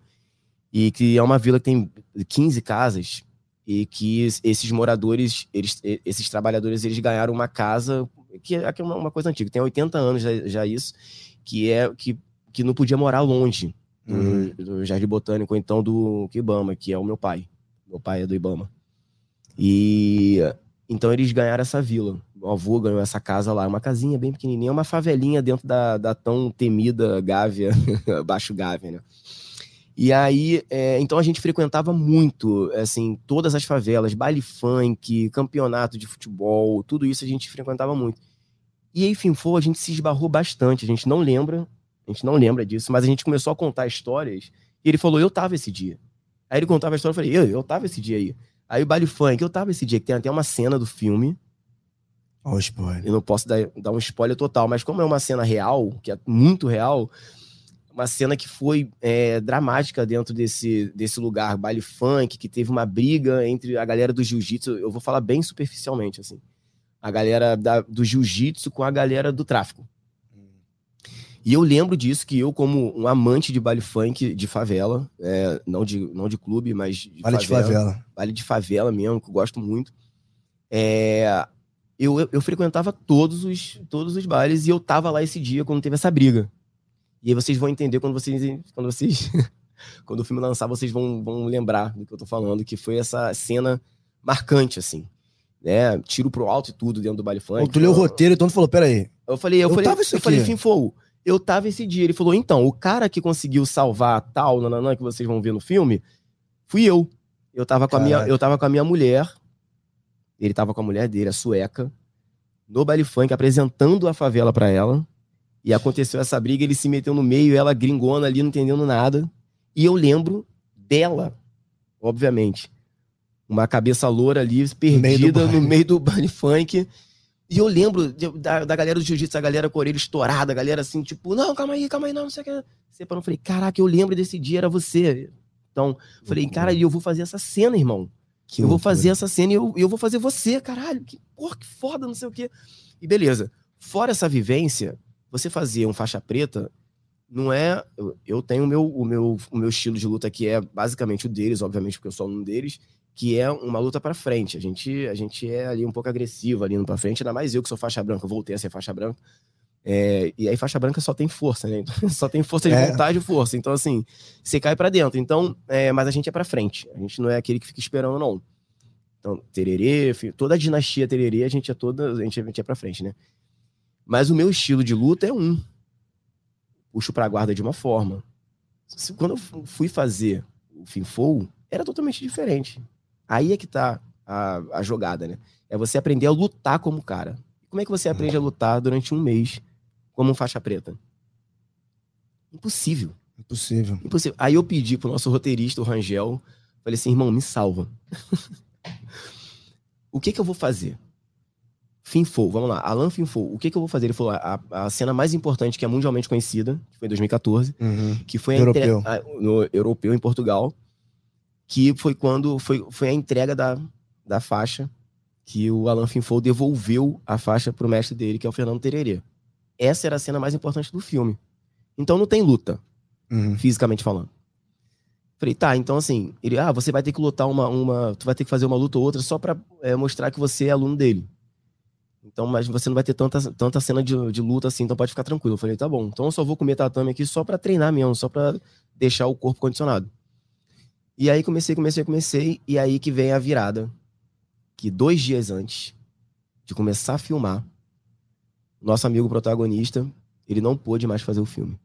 e que é uma vila que tem 15 casas, e que esses moradores, eles, esses trabalhadores, eles ganharam uma casa, que é, é uma coisa antiga, tem 80 anos já, já isso, que é que, que não podia morar longe uhum. do Jardim Botânico, ou então do Ibama, que é o meu pai. Meu pai é do Ibama. E então eles ganharam essa vila. Meu avô ganhou essa casa lá, uma casinha bem pequenininha, uma favelinha dentro da, da tão temida Gávea, (laughs) Baixo Gávea, né? E aí, é, então a gente frequentava muito, assim, todas as favelas, baile funk, campeonato de futebol, tudo isso a gente frequentava muito. E enfim, foi, a gente se esbarrou bastante, a gente não lembra, a gente não lembra disso, mas a gente começou a contar histórias e ele falou, eu tava esse dia. Aí ele contava a história, eu falei, eu, eu tava esse dia aí. Aí o baile funk, eu tava esse dia, que tem até uma cena do filme. Ó, oh, spoiler. Eu não posso dar, dar um spoiler total, mas como é uma cena real, que é muito real, uma cena que foi é, dramática dentro desse, desse lugar, baile funk, que teve uma briga entre a galera do jiu-jitsu, eu vou falar bem superficialmente, assim. A galera da, do jiu-jitsu com a galera do tráfico. E eu lembro disso, que eu, como um amante de baile funk de favela, é, não, de, não de clube, mas de baile favela, de favela. Baile de favela mesmo, que eu gosto muito. É, eu, eu, eu, frequentava todos os, todos os bailes e eu tava lá esse dia quando teve essa briga. E aí vocês vão entender quando vocês. Quando vocês. (laughs) quando o filme lançar, vocês vão, vão lembrar do que eu tô falando, que foi essa cena marcante, assim. Né? Tiro pro alto e tudo dentro do baile funk. tu leu o roteiro, então tu falou, peraí. Eu falei, eu, eu falei, eu falei, fim fogo. Eu tava esse dia. Ele falou, então, o cara que conseguiu salvar tal, nananã, que vocês vão ver no filme, fui eu. Eu tava com, a minha, eu tava com a minha mulher, ele tava com a mulher dele, a sueca, no baile funk, apresentando a favela para ela. E aconteceu essa briga, ele se meteu no meio, ela gringona ali, não entendendo nada. E eu lembro dela, obviamente. Uma cabeça loura ali, perdida no meio do baile funk. E eu lembro da, da galera do jiu-jitsu, a galera com a orelha estourada, a galera assim, tipo, não, calma aí, calma aí, não, não sei o que. Você eu falei, caraca, eu lembro desse dia, era você. Então, falei, cara, eu vou fazer essa cena, irmão. Que eu vou fazer essa cena e eu, eu vou fazer você, caralho. Que, porra, que foda, não sei o quê. E beleza. Fora essa vivência, você fazer um faixa preta não é. Eu tenho o meu, o meu, o meu estilo de luta que é basicamente o deles, obviamente, porque eu sou um deles, que é uma luta para frente. A gente, a gente é ali um pouco agressivo ali no para frente, ainda mais eu que sou faixa branca, eu voltei a ser faixa branca. É, e aí faixa branca só tem força, né? (laughs) só tem força de é. vontade e força. Então, assim, você cai para dentro. Então, é, mas a gente é para frente. A gente não é aquele que fica esperando, não. Então, tererê, toda a dinastia tererê, a gente é toda, a gente, a gente é para frente, né? Mas o meu estilo de luta é um. Puxo pra guarda de uma forma. Quando eu fui fazer o Finfou, era totalmente diferente. Aí é que tá a, a jogada, né? É você aprender a lutar como cara. Como é que você aprende a lutar durante um mês como um faixa preta? Impossível. Impossível. Impossível. Aí eu pedi pro nosso roteirista, o Rangel, falei assim, irmão, me salva. (laughs) o que que eu vou fazer? Finfou, vamos lá. Alan Finfou, o que, que eu vou fazer? Ele falou a, a cena mais importante, que é mundialmente conhecida, que foi em 2014, uhum. que foi europeu. A, no europeu em Portugal, que foi quando foi, foi a entrega da, da faixa que o Alan Finfou devolveu a faixa pro mestre dele, que é o Fernando Tererê. Essa era a cena mais importante do filme. Então não tem luta, uhum. fisicamente falando. Falei, tá, então assim, ele, ah, você vai ter que lutar uma, uma, tu vai ter que fazer uma luta ou outra só pra é, mostrar que você é aluno dele. Então, mas você não vai ter tanta, tanta cena de, de luta assim, então pode ficar tranquilo. Eu falei, tá bom. Então eu só vou comer tatame aqui só para treinar mesmo, só para deixar o corpo condicionado. E aí comecei, comecei, comecei, e aí que vem a virada. Que dois dias antes de começar a filmar, nosso amigo protagonista, ele não pôde mais fazer o filme.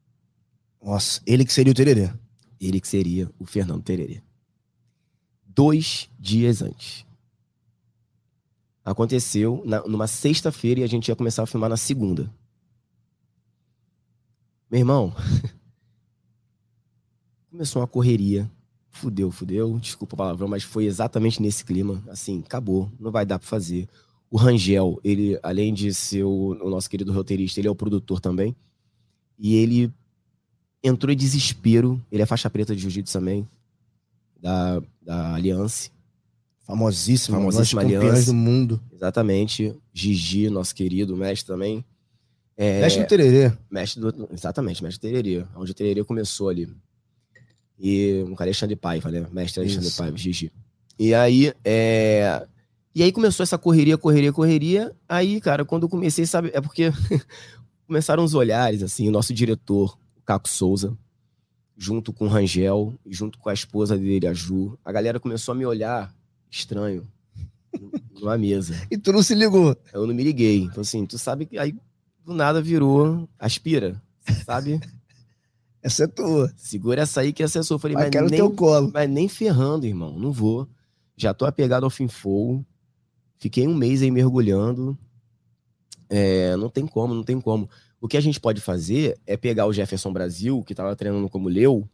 Nossa, ele que seria o Tererê. Ele que seria o Fernando Tererê. Dois dias antes aconteceu na, numa sexta-feira e a gente ia começar a filmar na segunda. Meu irmão, (laughs) começou uma correria. Fudeu, fudeu, desculpa o palavrão, mas foi exatamente nesse clima. Assim, acabou, não vai dar pra fazer. O Rangel, ele, além de ser o, o nosso querido roteirista, ele é o produtor também. E ele entrou em desespero. Ele é faixa preta de jiu-jitsu também, da, da Aliança. Famosíssimo, famosíssima aliança do mundo. Exatamente. Gigi, nosso querido mestre também. É, mestre do Tererê. Mestre do, exatamente, mestre do Tererê. Onde o Tererê começou ali. E um cara Alexandre Paiva, né? Mestre Alexandre Isso. Paiva, Gigi. E aí, é... E aí começou essa correria, correria, correria. Aí, cara, quando eu comecei, sabe, é porque (laughs) começaram os olhares, assim, o nosso diretor, o Caco Souza, junto com o Rangel, junto com a esposa dele, a Ju, a galera começou a me olhar estranho (laughs) numa mesa. e tu não se ligou? Eu não me liguei. Então, assim, tu sabe que aí do nada virou aspira, sabe? (laughs) essa é tua. Segura essa aí que essa é sua. Eu falei, mas, mas quero nem, teu colo. Mas nem ferrando, irmão, não vou. Já tô apegado ao fim fogo. Fiquei um mês aí mergulhando. É, não tem como, não tem como. O que a gente pode fazer é pegar o Jefferson Brasil, que tava treinando como Leu,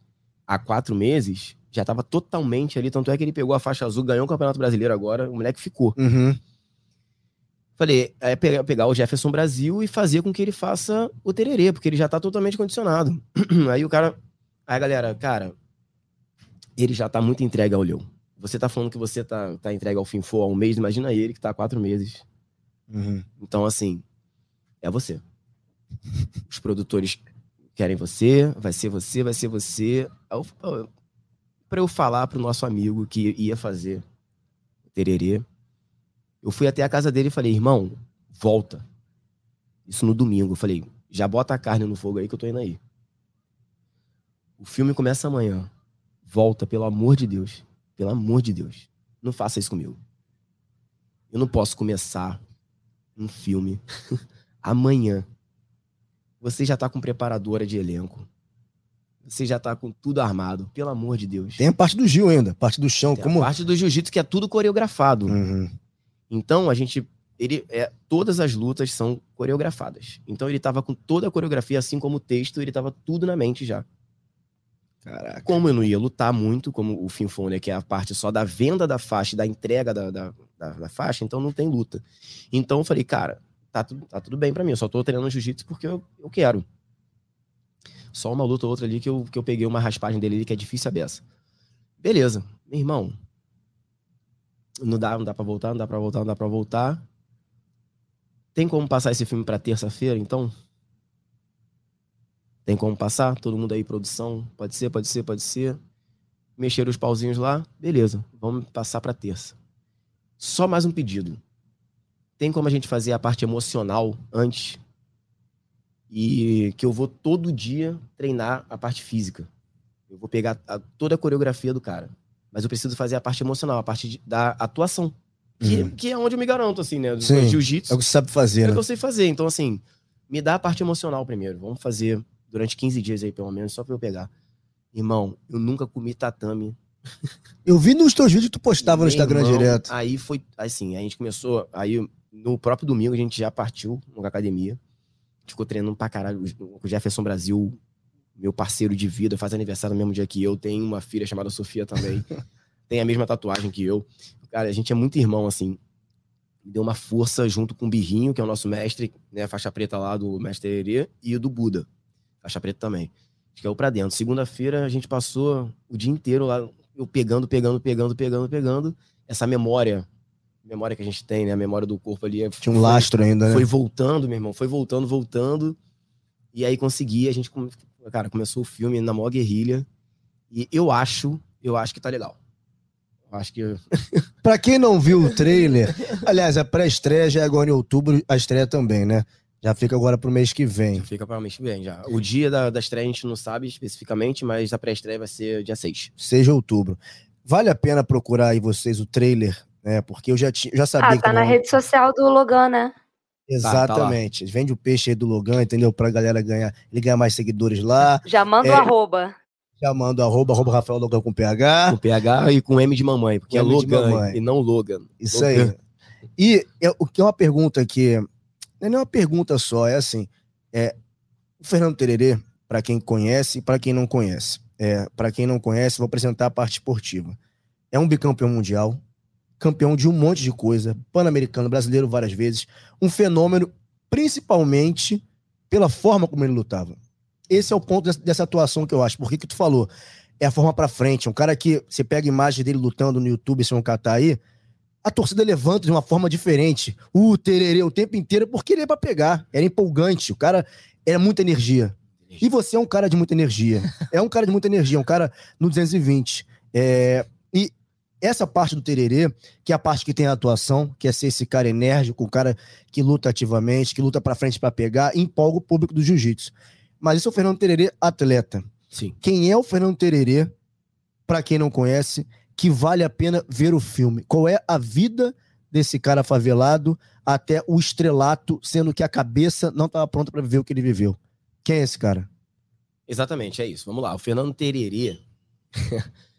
há quatro meses, já tava totalmente ali. Tanto é que ele pegou a faixa azul, ganhou o Campeonato Brasileiro agora, o moleque ficou. Uhum. Falei, é pegar o Jefferson Brasil e fazer com que ele faça o tererê, porque ele já tá totalmente condicionado. (clears throat) Aí o cara. Aí galera, cara, ele já tá muito entregue ao Leu. Você tá falando que você tá, tá entregue ao FinFo há um mês, imagina ele que tá há quatro meses. Uhum. Então, assim, é você. Os produtores querem você, vai ser você, vai ser você. Para eu falar pro nosso amigo que ia fazer tererê, eu fui até a casa dele e falei, irmão, volta. Isso no domingo. Eu falei, já bota a carne no fogo aí que eu tô indo aí. O filme começa amanhã. Volta, pelo amor de Deus. Pelo amor de Deus. Não faça isso comigo. Eu não posso começar um filme (laughs) amanhã. Você já tá com preparadora de elenco. Você já tá com tudo armado. Pelo amor de Deus. Tem a parte do Gil ainda, parte do chão. Tem como... a parte do jiu-jitsu que é tudo coreografado. Uhum. Então, a gente. Ele, é, todas as lutas são coreografadas. Então, ele tava com toda a coreografia, assim como o texto, ele tava tudo na mente já. Caraca. Como eu não ia lutar muito, como o Finfone, que é a parte só da venda da faixa e da entrega da, da, da, da faixa, então não tem luta. Então eu falei, cara, tá, tudo, tá tudo bem para mim, eu só tô treinando jiu-jitsu porque eu, eu quero. Só uma luta ou outra ali que eu, que eu peguei uma raspagem dele ali que é difícil a beça. Beleza, meu irmão. Não dá, não dá pra voltar, não dá pra voltar, não dá pra voltar. Tem como passar esse filme pra terça-feira, então? Tem como passar? Todo mundo aí, produção? Pode ser, pode ser, pode ser. Mexer os pauzinhos lá, beleza. Vamos passar para terça. Só mais um pedido. Tem como a gente fazer a parte emocional antes? E que eu vou todo dia treinar a parte física. Eu vou pegar a, toda a coreografia do cara. Mas eu preciso fazer a parte emocional, a parte de, da atuação. Que, uhum. que é onde eu me garanto, assim, né? Jiu-jitsu. É o que você sabe fazer, É né? o que eu sei fazer. Então, assim, me dá a parte emocional primeiro. Vamos fazer durante 15 dias aí, pelo menos, só pra eu pegar. Irmão, eu nunca comi tatame. Eu vi nos teus vídeos que tu postava no Instagram irmão, direto. Aí foi, assim, a gente começou, aí no próprio domingo a gente já partiu na academia. Ficou treinando pra caralho. O Jefferson Brasil, meu parceiro de vida, faz aniversário no mesmo dia que eu. Tem uma filha chamada Sofia também. (laughs) tem a mesma tatuagem que eu. Cara, a gente é muito irmão, assim. Deu uma força junto com o Birrinho, que é o nosso mestre, né? Faixa preta lá do mestre Herê, e o do Buda. Faixa preta também. Acho que é o pra dentro. Segunda-feira a gente passou o dia inteiro lá, eu pegando, pegando, pegando, pegando, pegando. Essa memória, memória que a gente tem, né? A memória do corpo ali. Tinha um lastro ainda, né? Foi voltando, meu irmão. Foi voltando, voltando. E aí consegui, a gente, cara, começou o filme na maior guerrilha. E eu acho, eu acho que tá legal. Eu acho que. (laughs) pra quem não viu o trailer, aliás, a pré-estreia já é agora em outubro, a estreia também, né? Já fica agora pro mês que vem. Já fica para o mês que vem, já. O dia da, da estreia a gente não sabe especificamente, mas a pré-estreia vai ser dia 6. 6 de outubro. Vale a pena procurar aí vocês o trailer, né? Porque eu já, tinha, já sabia ah, que. tá na rede social do Logan, né? Exatamente. Tá, tá Vende o peixe aí do Logan, entendeu? Pra galera ganhar. Ele ganhar mais seguidores lá. Já manda é, o arroba. Já manda o arroba, arroba Rafael Logan com PH. Com PH e com M de mamãe, porque com é Logan e não Logan. Isso Logan. aí. E é, o que é uma pergunta que não é nem uma pergunta só, é assim, é, o Fernando Tererê, para quem conhece e para quem não conhece. É, para quem não conhece, vou apresentar a parte esportiva. É um bicampeão mundial, campeão de um monte de coisa, pan-americano, brasileiro várias vezes, um fenômeno principalmente pela forma como ele lutava. esse é o ponto dessa, atuação que eu acho. Por que que tu falou? É a forma pra frente. Um cara que você pega imagem dele lutando no YouTube, se não catar aí, a torcida levanta de uma forma diferente. O uh, tererê o tempo inteiro, porque ele é pra pegar. Era empolgante. O cara era muita energia. E você é um cara de muita energia. (laughs) É um cara de muita energia, um cara no 220. É, essa parte do tererê, que é a parte que tem a atuação, que é ser esse cara enérgico, o cara que luta ativamente, que luta para frente para pegar, empolga o público do jiu-jitsu. Mas isso é o Fernando Tererê atleta. Sim. Quem é o Fernando Tererê, para quem não conhece, que vale a pena ver o filme? Qual é a vida desse cara favelado até o estrelato, sendo que a cabeça não estava pronta para viver o que ele viveu? Quem é esse cara? Exatamente, é isso. Vamos lá. O Fernando Tererê. (laughs)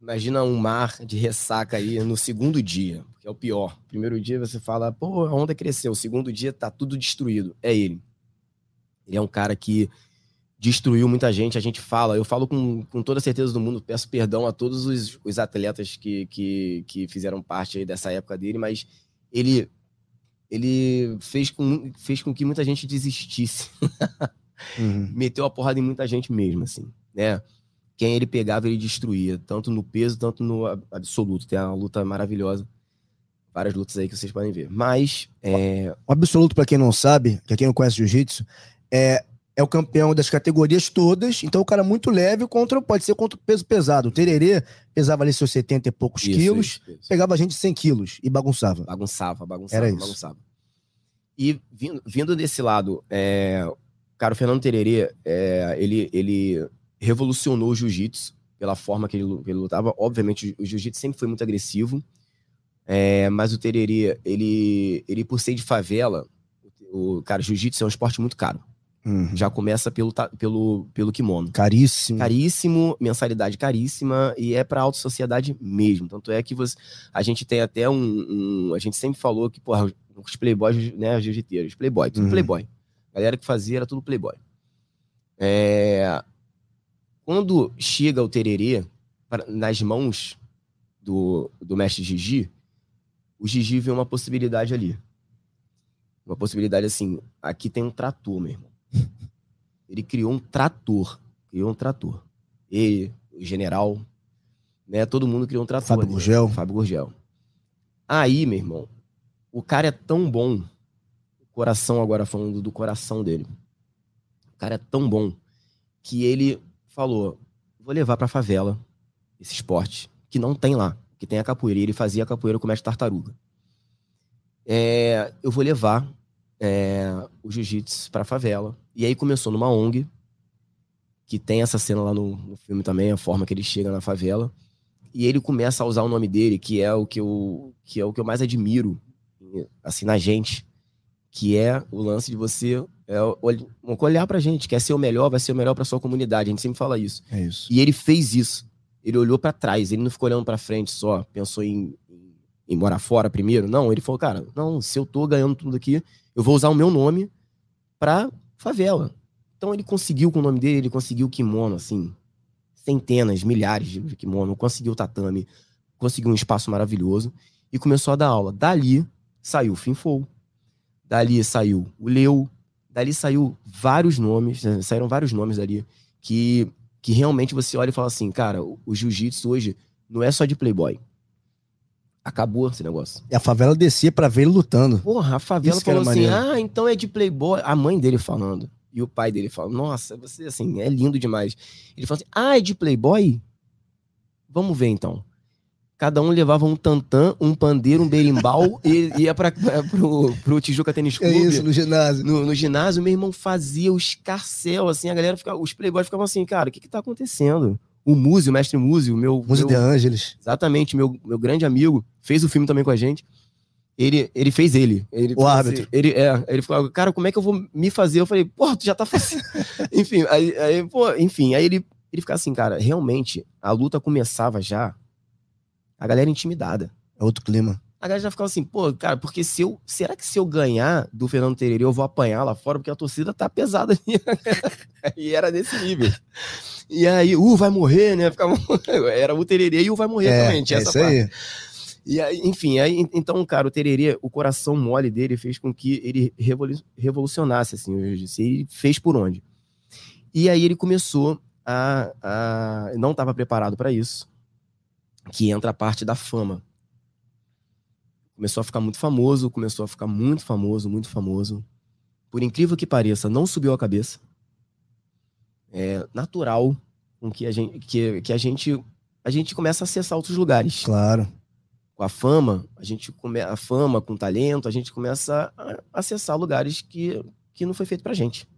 Imagina um mar de ressaca aí no segundo dia, que é o pior. Primeiro dia você fala, pô, a onda cresceu. O segundo dia tá tudo destruído. É ele. Ele é um cara que destruiu muita gente. A gente fala, eu falo com, com toda a certeza do mundo, peço perdão a todos os, os atletas que, que, que fizeram parte dessa época dele, mas ele, ele fez, com, fez com que muita gente desistisse. (laughs) uhum. Meteu a porrada em muita gente mesmo, assim, né? Quem ele pegava, ele destruía, tanto no peso, tanto no absoluto. Tem uma luta maravilhosa. Várias lutas aí que vocês podem ver. Mas. É... O absoluto, para quem não sabe, que quem não conhece jiu-jitsu, é, é o campeão das categorias todas. Então, o cara muito leve contra, pode ser contra o peso pesado. O Tererê pesava ali seus 70 e poucos isso, quilos, isso, isso. pegava a gente 100 quilos e bagunçava. Bagunçava, bagunçava, Era isso. bagunçava. E vindo, vindo desse lado, é, Cara, o Fernando Tererê, é, ele, ele revolucionou o jiu-jitsu pela forma que ele, que ele, lutava. Obviamente, o jiu-jitsu sempre foi muito agressivo, é, mas o Tererê, ele, ele, por ser de favela, o cara, jiu-jitsu é um esporte muito caro. Uhum. Já começa pelo, pelo, pelo kimono. Caríssimo. Caríssimo, mensalidade caríssima e é pra alta sociedade mesmo. Tanto é que você, a gente tem até um, um A gente sempre falou que, porra, os playboys, né, jiu-jiteiros, playboy, tudo uhum. playboy. A galera que fazia era tudo playboy. É... Quando chega o tererê nas mãos do, do mestre Gigi, o Gigi vê uma possibilidade ali. Uma possibilidade assim, aqui tem um trator, meu irmão. (laughs) Ele criou um trator. Criou um trator. Ele, o general, né? Todo mundo criou um trator. Fábio Gurgel. Fábio Gurgel. Aí, meu irmão, o cara é tão bom coração agora falando do coração dele. O cara é tão bom que ele falou: vou levar pra favela esse esporte que não tem lá, que tem a capoeira. E ele fazia a capoeira com o mestre tartaruga. É, eu vou levar é, o jiu-jitsu pra favela. E aí começou numa ONG, que tem essa cena lá no, no, filme também, a forma que ele chega na favela. E ele começa a usar o nome dele, que é o que eu, que é o que eu mais admiro assim na gente, que é o lance de você é, olhar pra gente, quer ser o melhor, vai ser o melhor pra sua comunidade. A gente sempre fala isso. É isso. E ele fez isso. Ele olhou para trás, ele não ficou olhando para frente só, pensou em, em, morar fora primeiro. Não, ele falou, cara, não, se eu tô ganhando tudo aqui, eu vou usar o meu nome pra favela. Então ele conseguiu com o nome dele, ele conseguiu o kimono, assim, centenas, milhares de kimono, conseguiu o tatame, conseguiu um espaço maravilhoso e começou a dar aula. Dali saiu o Finfou, Dali saiu o Leu, dali saiu vários nomes, né? saíram vários nomes dali, que, que realmente você olha e fala assim, cara, o, o jiu-jitsu hoje não é só de playboy. Acabou esse negócio. E a favela descia para ver ele lutando. Porra, a favela Isso falou assim: ah, então é de playboy. A mãe dele falando. E o pai dele falando: nossa, você assim, é lindo demais. Ele falou assim: ah, é de playboy? Vamos ver então. Cada um levava um tantã, um pandeiro, um berimbau (laughs) e ia para pro, pro Tijuca Tênis é Clube. É isso, no ginásio. No, no, ginásio, meu irmão fazia o escarcel, assim, a galera ficava, os playboys ficavam assim, cara, o que que tá acontecendo? O Múzio, o mestre Múzio, meu... Múzio meu, de Ângeles. Exatamente, meu, meu grande amigo, fez o filme também com a gente. Ele, ele fez ele. ele o árbitro. Assim, ele, é, ele falou, cara, como é que eu vou me fazer? Eu falei, pô, tu já tá fazendo. (laughs) enfim, aí, aí, pô, enfim, aí ele, ele ficava assim, cara, realmente, a luta começava já a galera é intimidada. É outro clima. A galera já ficava assim, pô, cara, porque se eu. Será que se eu ganhar do Fernando Tererê, eu vou apanhar lá fora? Porque a torcida tá pesada ali. (laughs) e era desse nível. E aí, uh, vai morrer, né? Ficava, (laughs) era o Tererê e o vai morrer é, também. Tinha é essa isso parte. aí. E aí, enfim, aí, então, cara, o Tererê, o coração mole dele fez com que ele revolucionasse, assim, o jiu-jitsu. E fez por onde? E aí ele começou a. a não estava preparado para isso, que entra a parte da fama. Começou a ficar muito famoso, começou a ficar muito famoso, muito famoso. Por incrível que pareça, não subiu a cabeça. É natural com que a gente, que, que a gente, a gente começa a acessar outros lugares. Claro. Com a fama, a gente come, a fama, com talento, a gente começa a acessar lugares que, que não foi feito pra gente.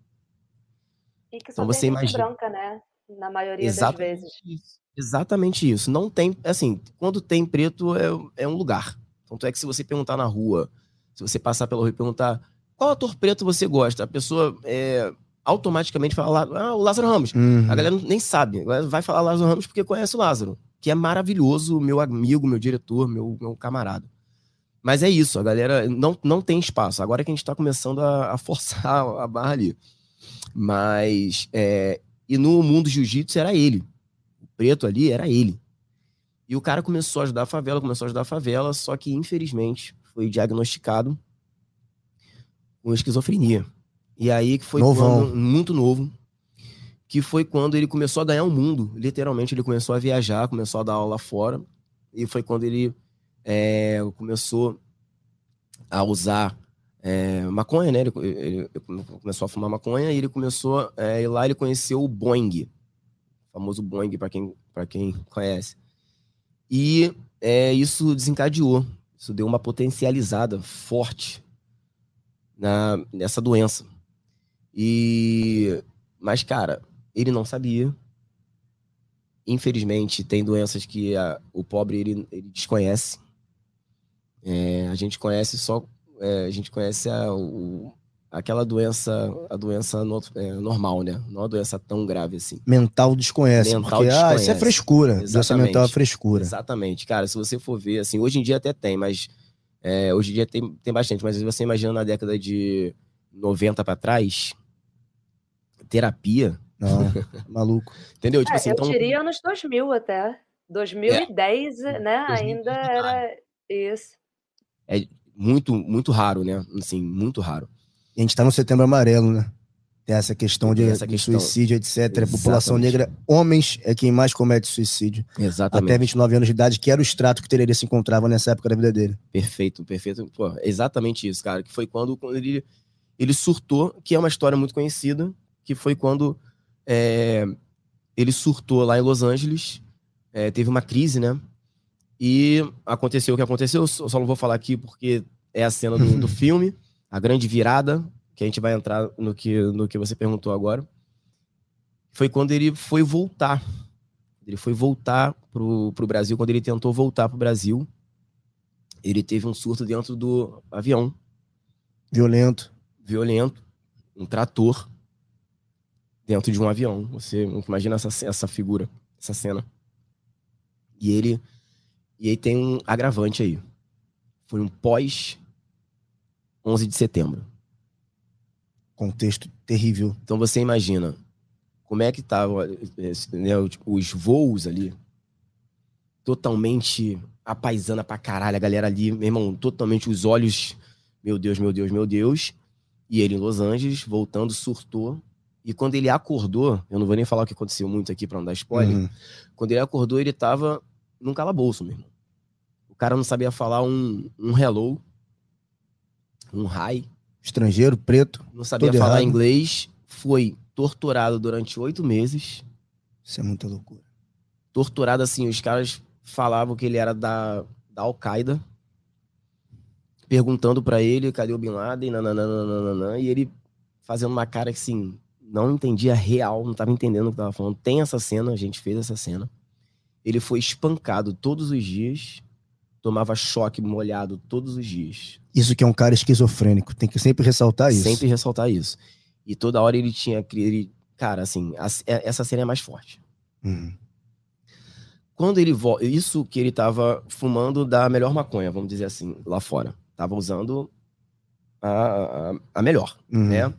E que só então você imagina branca, né? Na maioria Exatamente das vezes. Isso. Exatamente isso. Não tem, assim, quando tem preto é, é um lugar. Tanto é que se você perguntar na rua, se você passar pela rua e perguntar qual ator preto você gosta, a pessoa é, automaticamente fala ah, o Lázaro Ramos. Uhum. A galera nem sabe. Vai falar Lázaro Ramos porque conhece o Lázaro, que é maravilhoso, meu amigo, meu diretor, meu, meu camarada. Mas é isso, a galera não, não tem espaço. Agora que a gente está começando a, a, forçar (laughs) a barra ali. Mas. É, e no mundo jiu-jitsu era ele. O preto ali era ele. E o cara começou a ajudar a favela, começou a ajudar a favela, só que infelizmente foi diagnosticado com esquizofrenia. E aí que foi quando, muito novo, que foi quando ele começou a ganhar o um mundo. Literalmente, ele começou a viajar, começou a dar aula fora. E foi quando ele é, começou a usar é, maconha, né? Ele, ele, começou a fumar maconha e ele começou. É, e lá ele conheceu o Boeing, o famoso Boeing, para quem, quem conhece. E é, isso desencadeou, isso deu uma potencializada forte na, nessa doença. E. Mas, cara, ele não sabia. Infelizmente, tem doenças que a, o pobre ele, ele desconhece. É, a gente conhece só. É, a gente conhece a, o, aquela doença, a doença no, é, normal, né? Não a doença tão grave assim. Mental desconhece. Mental porque, desconhece. Ah, isso é frescura. Exatamente. Doença mental é frescura. Exatamente. Cara, se você for ver, assim, hoje em dia até tem, mas. É, hoje em dia tem, tem bastante, mas você imagina na década de 90 para trás, terapia. Não, (laughs) maluco. Entendeu? Tipo é, assim, eu então... diria anos 2000 até. 2010, é. né? 2000, ainda era isso. É muito, muito raro, né? Assim, muito raro a gente está no setembro amarelo, né? Tem essa questão de, essa questão. de suicídio, etc. Exatamente. A população negra, homens, é quem mais comete suicídio. Exatamente. Até 29 anos de idade, que era o extrato que o Tererê se encontrava nessa época da vida dele. Perfeito, perfeito. Pô, exatamente isso, cara. Que foi quando, quando ele, ele surtou, que é uma história muito conhecida, que foi quando é, ele surtou lá em Los Angeles, é, teve uma crise, né? E aconteceu o que aconteceu, só não vou falar aqui porque é a cena do, do (laughs) filme a grande virada, que a gente vai entrar no que, no que você perguntou agora, foi quando ele foi voltar. Ele foi voltar pro, pro Brasil, quando ele tentou voltar pro Brasil, ele teve um surto dentro do avião. Violento. Violento. Um trator dentro de um avião. Você imagina essa, essa figura, essa cena. E ele. E aí tem um agravante aí. Foi um pós 11 de setembro. Contexto terrível. Então você imagina como é que estavam né, os voos ali, totalmente apaisando pra caralho, a galera ali, meu irmão, totalmente os olhos, meu Deus, meu Deus, meu Deus. E ele em Los Angeles, voltando, surtou. E quando ele acordou, eu não vou nem falar o que aconteceu muito aqui pra não dar spoiler. Uhum. Quando ele acordou, ele tava num calabouço, meu irmão. O cara não sabia falar um, um hello um rai. Estrangeiro, preto. Não sabia falar errado. inglês. Foi torturado durante oito meses. Isso é muita loucura. Torturado assim, os caras falavam que ele era da, da Al-Qaeda. Perguntando para ele, cadê o Bin Laden? Nananana, e ele fazendo uma cara que assim, não entendia real, não tava entendendo o que tava falando. Tem essa cena, a gente fez essa cena. Ele foi espancado todos os dias tomava choque molhado todos os dias. Isso que é um cara esquizofrênico, tem que sempre ressaltar isso. Sempre ressaltar isso. E toda hora ele tinha. Ele, cara, assim, a, é, essa cena é mais forte. Uhum. Quando ele volta. Isso que ele tava fumando da melhor maconha, vamos dizer assim, lá fora. Tava usando a, a, a melhor, uhum. né?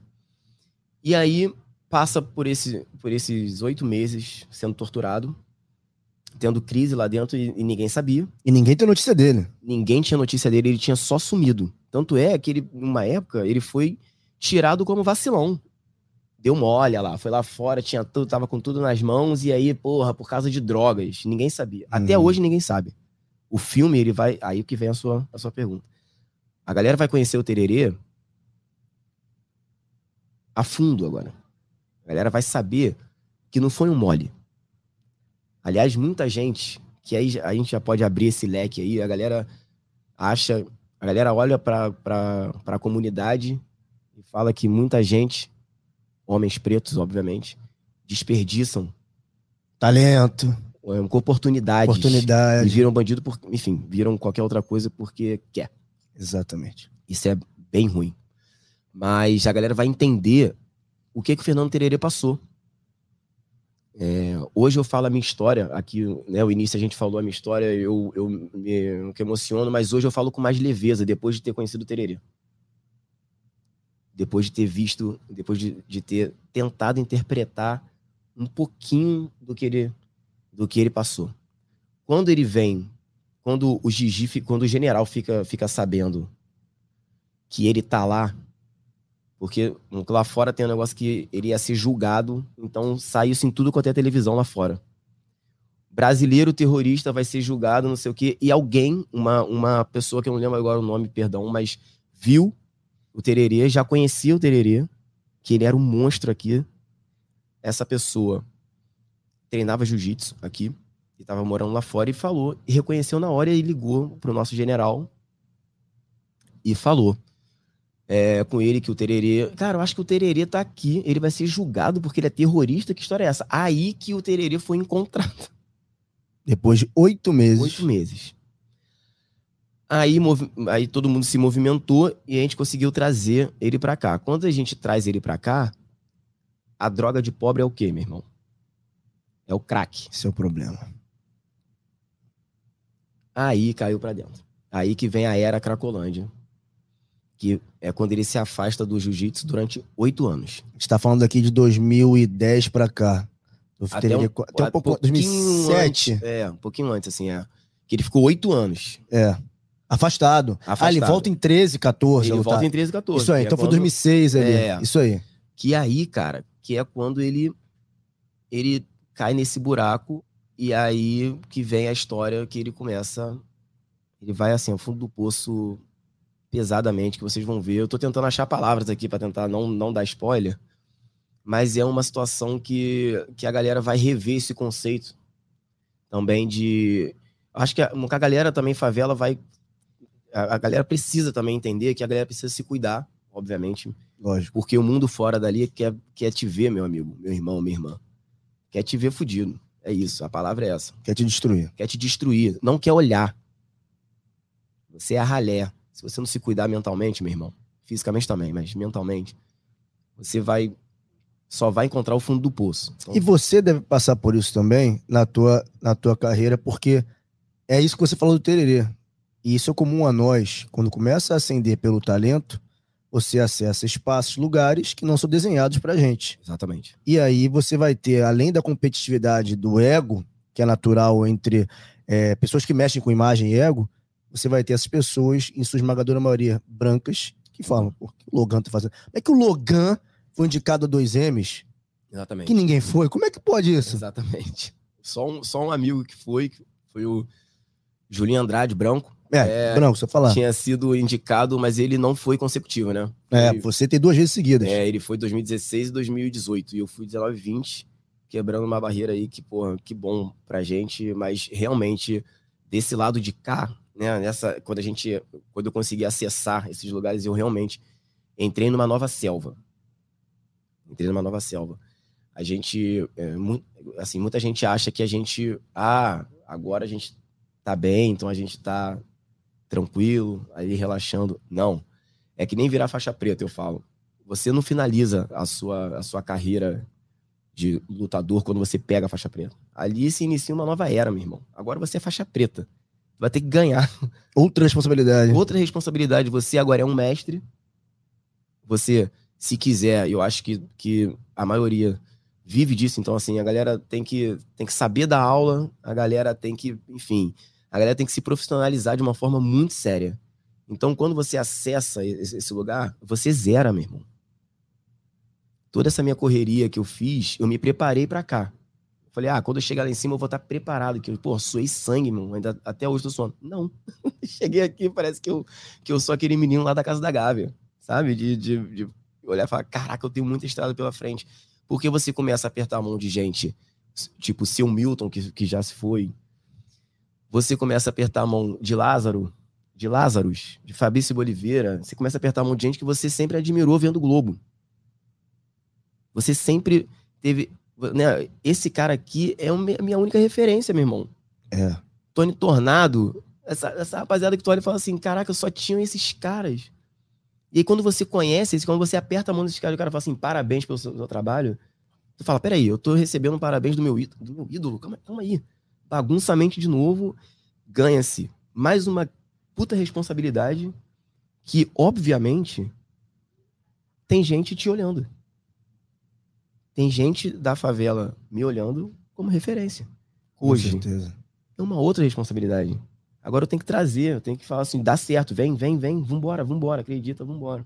E aí passa por, esse, por esses oito meses sendo torturado tendo crise lá dentro e, e, ninguém sabia. E ninguém tem notícia dele. Ninguém tinha notícia dele, ele tinha só sumido. Tanto é que ele, numa época, ele foi tirado como vacilão. deu mole lá, foi lá fora, tinha tudo, tava com tudo nas mãos, e aí, porra, por causa de drogas, ninguém sabia. Até Uhum. hoje ninguém sabe. O filme, ele vai. Aí que vem a sua, a sua pergunta. A galera vai conhecer o Tererê a fundo agora. A galera vai saber que não foi um mole. Aliás, muita gente, que aí a gente já pode abrir esse leque aí, a galera acha, a galera olha pra, pra comunidade e fala que muita gente, homens pretos, obviamente, desperdiçam Talento, é, oportunidades. E oportunidade. viram bandido por, enfim, viram qualquer outra coisa porque quer. Exatamente. Isso é bem ruim. Mas a galera vai entender o que, que o Fernando Tererê passou. É, hoje eu falo a minha história, aqui, né, o início a gente falou a minha história, eu, eu me, emociono, mas hoje eu falo com mais leveza, depois de ter conhecido o Tererê. Depois de ter visto, depois de, de ter tentado interpretar um pouquinho do que ele, do que ele passou. Quando ele vem, quando o Gigi, quando o general fica, fica sabendo que ele tá lá, porque lá fora tem um negócio que ele ia ser julgado, então saiu isso em tudo quanto é televisão lá fora. Brasileiro terrorista vai ser julgado, não sei o quê, e alguém, uma, uma pessoa que eu não lembro agora o nome, perdão, mas viu o Tererê, já conhecia o Tererê, que ele era um monstro aqui. Essa pessoa treinava jiu-jitsu aqui, e tava morando lá fora, e falou, e reconheceu na hora e ligou pro nosso general e falou é, com ele que o Tererê. Cara, eu acho que o Tererê tá aqui, ele vai ser julgado porque ele é terrorista. Que história é essa? Aí que o Tererê foi encontrado. Depois de oito meses. Oito meses. Aí, aí todo mundo se movimentou e a gente conseguiu trazer ele pra cá. Quando a gente traz ele pra cá, a droga de pobre é o quê, meu irmão? É o crack. Esse é o problema. Aí caiu pra dentro. Aí que vem a era Cracolândia. Que é quando ele se afasta do jiu-jitsu durante oito anos. A gente tá falando aqui de 2010 pra cá. Eu Até um, qu- até um pouco. pouquinho 2007. Antes, é, um pouquinho antes, assim, é. Que ele ficou oito anos. É. Afastado. Afastado. Ah, ele volta em 13, 14. Ele volta em 13, 14. Isso aí, que é então foi quando- 2006 ali. É. Isso aí. Que aí, cara, que é quando ele ele cai nesse buraco e aí que vem a história que ele começa ele vai assim ao fundo do poço pesadamente que vocês vão ver. Eu tô tentando achar palavras aqui pra tentar não não dar spoiler, mas é uma situação que que a galera vai rever esse conceito também de acho que a, a galera também favela vai a, a galera precisa também entender que a galera precisa se cuidar, obviamente, Lógico. porque o mundo fora dali quer, quer te ver, meu amigo, meu irmão, minha irmã. Quer te ver fudido. É isso, a palavra é essa. Quer te destruir. Quer te destruir, não quer olhar. Você é a ralé. Se você não se cuidar mentalmente, meu irmão, fisicamente também, mas mentalmente, você vai só vai encontrar o fundo do poço. Então, E você deve passar por isso também na tua, na tua carreira, porque é isso que você falou do tererê. E isso é comum a nós. Quando começa a ascender pelo talento, você acessa espaços, lugares que não são desenhados pra gente. exatamente. E aí você vai ter, além da competitividade do ego, que é natural entre é, pessoas que mexem com imagem e ego, você vai ter essas pessoas, em sua esmagadora maioria, brancas, que falam, pô, o que o Logan tá fazendo? Como é que o Logan foi indicado a dois M's Exatamente. que ninguém foi? Como é que pode isso? Exatamente. Só um, só um amigo que foi, que foi o Julinho Andrade, branco. É, É, branco, você falar. Tinha sido indicado, mas ele não foi consecutivo, né? É, Ele- você tem duas vezes seguidas. É, ele foi 2016 e 2018. E eu fui 19 e 20, quebrando uma barreira aí que, porra, que bom pra gente. Mas realmente, desse lado de cá, né, nessa, quando a gente, quando eu consegui acessar esses lugares, eu realmente entrei numa nova selva. Entrei numa nova selva. A gente, é, mu- assim, muita gente acha que a gente, ah, agora a gente tá bem, então a gente tá tranquilo, aí relaxando. Não. É que nem virar faixa preta, eu falo você não finaliza a sua, a sua carreira de lutador quando você pega a faixa preta. Ali se inicia uma nova era, meu irmão. Agora você é faixa preta. Vai ter que ganhar. Outra responsabilidade. Outra responsabilidade, você agora é um mestre. Você, se quiser, eu acho que, que a maioria vive disso, então assim, a galera tem que, tem que saber da aula, a galera tem que, enfim, a galera tem que se profissionalizar de uma forma muito séria. Então, quando você acessa esse esse lugar, você zera, meu irmão. toda essa minha correria que eu fiz, eu me preparei para cá. Falei, ah, quando eu chegar lá em cima, eu vou estar preparado. Que, pô, suei sangue, meu. Ainda, até hoje tô suando. Não. (laughs) Cheguei aqui, parece que eu, que eu sou aquele menino lá da casa da Gávea, sabe? De, de, de olhar e falar, caraca, eu tenho muita estrada pela frente. Porque você começa a apertar a mão de gente, tipo seu Milton, que, que já se foi. Você começa a apertar a mão de Lázaro, de Lázaros, de Fabrício Boliveira. Você começa a apertar a mão de gente que você sempre admirou vendo o Globo. Você sempre teve né, esse cara aqui é a minha única referência, meu irmão. É. Tony Tornado, essa, essa rapaziada que tu olha e fala assim: caraca, só tinham esses caras. E aí, quando você conhece quando você aperta a mão desses caras, o cara fala assim: parabéns pelo seu, seu trabalho. Tu fala: peraí, eu tô recebendo um parabéns do meu, do meu ídolo. Calma, calma aí. Bagunça a mente de novo, ganha-se mais uma puta responsabilidade que, obviamente, tem gente te olhando tem gente da favela me olhando como referência. Hoje. Com certeza. É uma outra responsabilidade. Agora eu tenho que trazer, eu tenho que falar assim, dá certo, vem, vem, vem, vambora, vambora, acredita, vambora.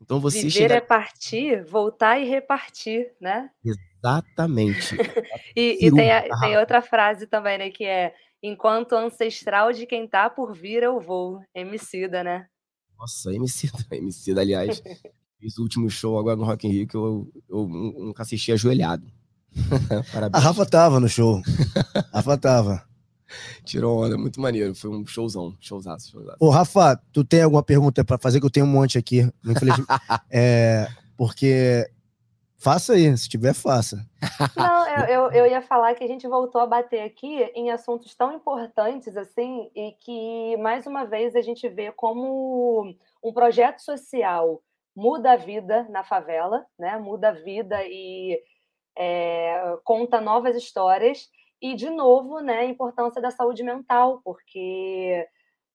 Então você Viver chega... é partir, voltar e repartir, né? Exatamente. (laughs) e, e tem, a, tem, outra frase também, né, que é enquanto ancestral de quem tá por vir eu vou, Emicida, né? Nossa, Emicida, Emicida, (laughs) aliás, Fiz o último show agora no Rock in Rio que eu, eu nunca assisti ajoelhado. (laughs) a Rafa tava no show. A (laughs) Rafa tava. Tirou onda, muito maneiro. Foi um showzão, showzaço, showzaço. Ô, Rafa, tu tem alguma pergunta para fazer? Que eu tenho um monte aqui. (laughs) é, porque faça aí, se tiver, faça. Não, eu, eu, eu, ia falar que a gente voltou a bater aqui em assuntos tão importantes assim, e que, mais uma vez, a gente vê como um projeto social muda a vida na favela, né? Muda a vida e é, conta novas histórias. E, de novo, né, a importância da saúde mental, porque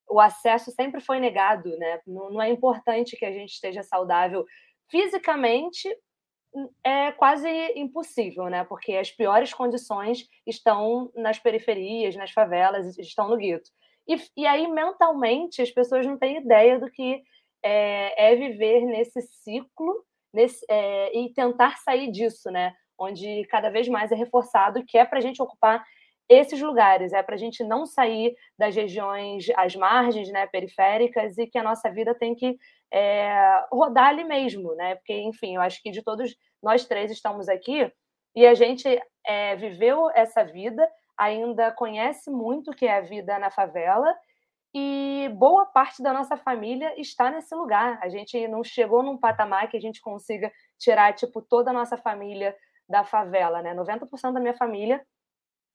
o acesso sempre foi negado, né? Não, não é importante que a gente esteja saudável fisicamente, é quase impossível, né? Porque as piores condições estão nas periferias, nas favelas, estão no gueto. E, e aí, mentalmente, as pessoas não têm ideia do que é, é viver nesse ciclo nesse, é, e tentar sair disso, né? Onde cada vez mais é reforçado que é para a gente ocupar esses lugares, é para a gente não sair das regiões às margens, né, periféricas, e que a nossa vida tem que é, rodar ali mesmo, né? Porque, enfim, eu acho que de todos nós três estamos aqui e a gente é, viveu essa vida, ainda conhece muito o que é a vida na favela e boa parte da nossa família está nesse lugar. A gente não chegou num patamar que a gente consiga tirar tipo toda a nossa família da favela, né? 90% da minha família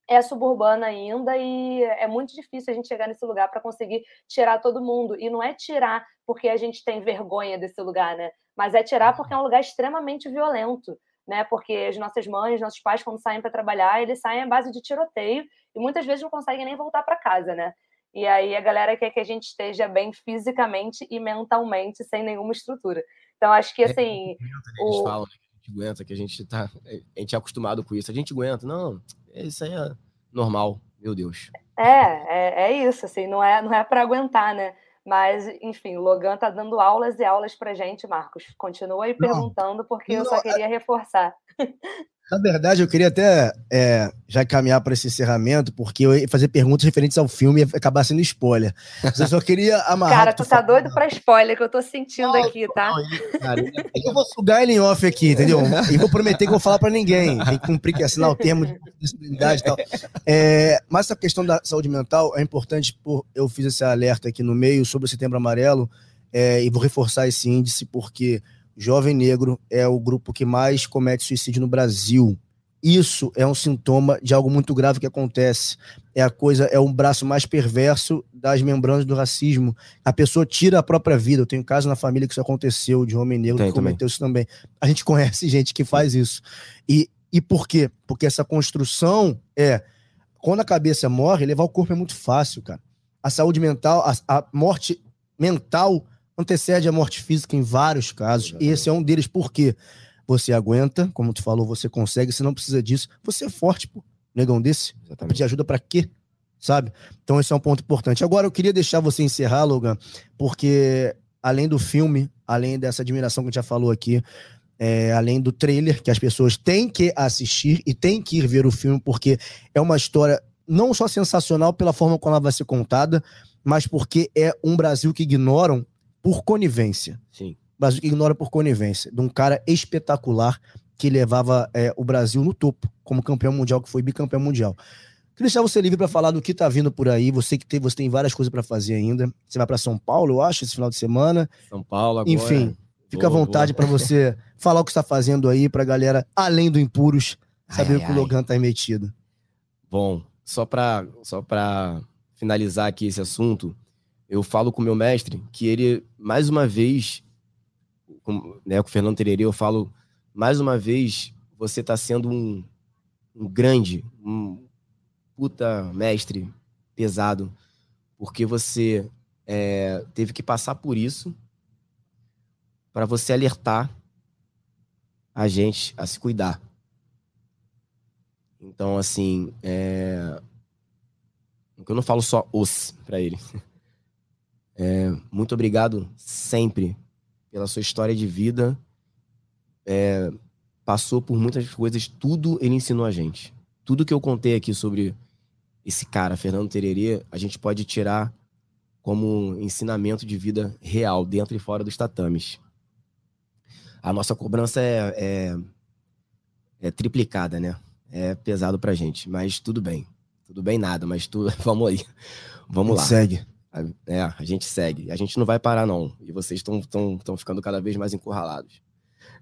é suburbana ainda e é muito difícil a gente chegar nesse lugar para conseguir tirar todo mundo. E não é tirar porque a gente tem vergonha desse lugar, né? Mas é tirar porque é um lugar extremamente violento, né? Porque as nossas mães, nossos pais, quando saem para trabalhar, eles saem à base de tiroteio e muitas vezes não conseguem nem voltar para casa, né? E aí a galera quer que a gente esteja bem fisicamente e mentalmente, sem nenhuma estrutura. Então, acho que é, assim. É, o... Eles falam né, que a gente aguenta, que a gente tá. A gente é acostumado com isso. A gente aguenta. Não, isso aí é normal, meu Deus. É, é, é isso, assim, não é, não é para aguentar, né? Mas, enfim, o Logan tá dando aulas e aulas pra gente, Marcos. Continua aí perguntando, porque não, eu só queria reforçar. (laughs) Na verdade, eu queria até é, já caminhar para esse encerramento, porque eu ia fazer perguntas referentes ao filme e acabar sendo spoiler. Mas eu só queria (laughs) amarrar. Cara, tu tá doido para spoiler que eu tô sentindo não, aqui, tá? Não, cara, eu vou sugar ele em off aqui, (laughs) entendeu? E vou prometer que eu vou falar para ninguém. Tem que cumprir, que assinar o termo de disponibilidade e tal. É, mas essa questão da saúde mental é importante, por, eu fiz esse alerta aqui no meio sobre o Setembro Amarelo, é, e vou reforçar esse índice, porque jovem negro é o grupo que mais comete suicídio no Brasil. Isso é um sintoma de algo muito grave que acontece. É a coisa, é um braço mais perverso das membranas do racismo. A pessoa tira a própria vida. Eu tenho um caso na família que isso aconteceu, de homem negro Tem que cometeu também. isso também. A gente (laughs) conhece gente que faz isso. E, e por quê? Porque essa construção é quando a cabeça morre, levar o corpo é muito fácil, cara. A saúde mental, a, a morte mental antecede a morte física em vários casos. E esse é um deles, porque você aguenta, como tu falou, você consegue, você não precisa disso. Você é forte, pô. Negão desse. Exatamente. Pedir ajuda para quê? Sabe? Então esse é um ponto importante. Agora eu queria deixar você encerrar, Logan, porque além do filme, além dessa admiração que a gente já falou aqui, é, além do trailer, que as pessoas têm que assistir e têm que ir ver o filme, porque é uma história não só sensacional pela forma como ela vai ser contada, mas porque é um Brasil que ignoram por conivência. Sim. Brasil que ignora por conivência. De um cara espetacular que levava é, o Brasil no topo, como campeão mundial, que foi bicampeão mundial. Queria deixar você livre para falar do que tá vindo por aí. Você que tem, você tem várias coisas para fazer ainda. Você vai para São Paulo, eu acho, esse final de semana. São Paulo agora. Enfim, fica à vontade para você (laughs) falar o que está fazendo aí pra galera, além do Impuros, saber ai, o que ai. o Logan tá metido. Bom, só para só pra finalizar aqui esse assunto, eu falo com o meu mestre que ele, mais uma vez, com, né, com o Fernando Tererê, eu falo, mais uma vez, você está sendo um, um grande, um puta mestre pesado, porque você é, teve que passar por isso para você alertar a gente a se cuidar. Então, assim, é... eu não falo só os para ele. (laughs) É, muito obrigado sempre pela sua história de vida. É, passou por muitas coisas, tudo ele ensinou a gente. Tudo que eu contei aqui sobre esse cara, Fernando Tererê, a gente pode tirar como ensinamento de vida real, dentro e fora dos tatames. A nossa cobrança é, é, é triplicada, né? É pesado pra gente, mas tudo bem. Tudo bem nada, mas tudo, (laughs) vamos aí. Vamos lá. Segue. É, a gente segue. A gente não vai parar, não. E vocês estão ficando cada vez mais encurralados.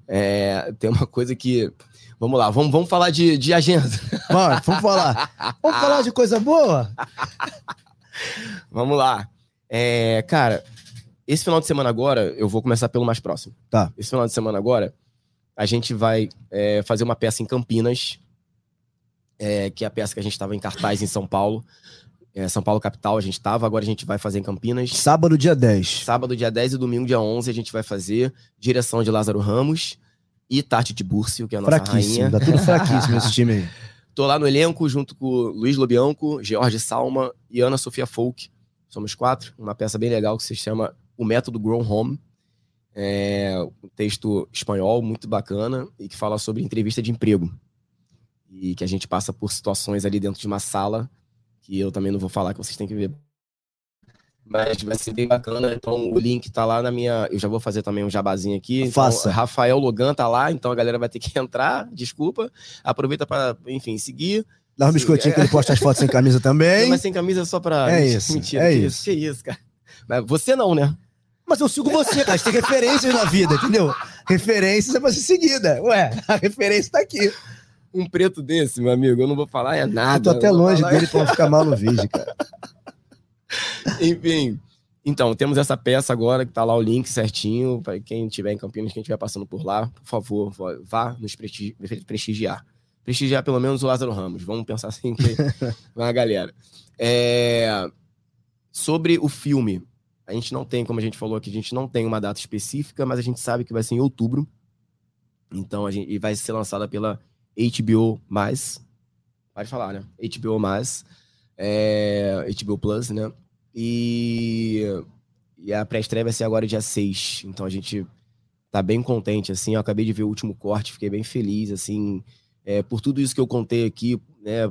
É, tem uma coisa que. Vamos lá, vamos, vamos falar de, de agenda. (laughs) Vamos, vamos falar. Vamos falar de coisa boa? (laughs) vamos lá. É, cara, esse final de semana agora, eu vou começar pelo mais próximo. Tá. Esse final de semana agora, a gente vai é, fazer uma peça em Campinas, é, que é a peça que a gente estava em cartaz em São Paulo é, São Paulo capital a gente tava, agora a gente vai fazer em Campinas. Sábado, dia 10. Sábado, dia 10 e domingo, dia 11, a gente vai fazer direção de Lázaro Ramos e Tati de Búrcio, que é a nossa fraquíssimo, rainha. Dá tudo fraquíssimo (laughs) esse time aí. Tô lá no elenco junto com Luiz Lobianco, George Salma e Ana Sofia Folk. Somos quatro, uma peça bem legal que se chama O Método Grown Home. É um texto espanhol muito bacana e que fala sobre entrevista de emprego. E que a gente passa por situações ali dentro de uma sala que eu também não vou falar, que vocês têm que ver. Mas vai ser bem bacana. Então, o link tá lá na minha. Eu já vou fazer também um jabazinho aqui. Então, Faça. Rafael Logan tá lá, então a galera vai ter que (laughs) entrar. Desculpa. Aproveita para, enfim, seguir. Dá um biscoitinho que ele posta as fotos sem camisa também. Mas sem camisa é só pra. É isso. Mentira. É que isso. Que isso, cara. Mas você não, né? Mas eu sigo você, cara. Você tem referências na vida, entendeu? Referências é pra ser seguida. Ué, a referência tá aqui um preto desse, meu amigo, eu não vou falar é nada. Eu tô até longe falar... dele pra não ficar mal no vídeo, cara. (laughs) Enfim. Então, temos essa peça agora, que tá lá o link certinho, para quem tiver em Campinas, quem estiver passando por lá, por favor, vá nos prestigiar. Prestigiar pelo menos o Lázaro Ramos. Vamos pensar assim que (laughs) vai a galera. É... Sobre o filme, a gente não tem, como a gente falou aqui, a gente não tem uma data específica, mas a gente sabe que vai ser em outubro. Então, a gente, e vai ser lançada pela HBO+, pode falar, né? HBO+, é, HBO Plus, né? E, e a pré-estreia vai ser agora dia 6, então a gente tá bem contente, assim, eu acabei de ver o último corte, fiquei bem feliz, assim, é, por tudo isso que eu contei aqui, né,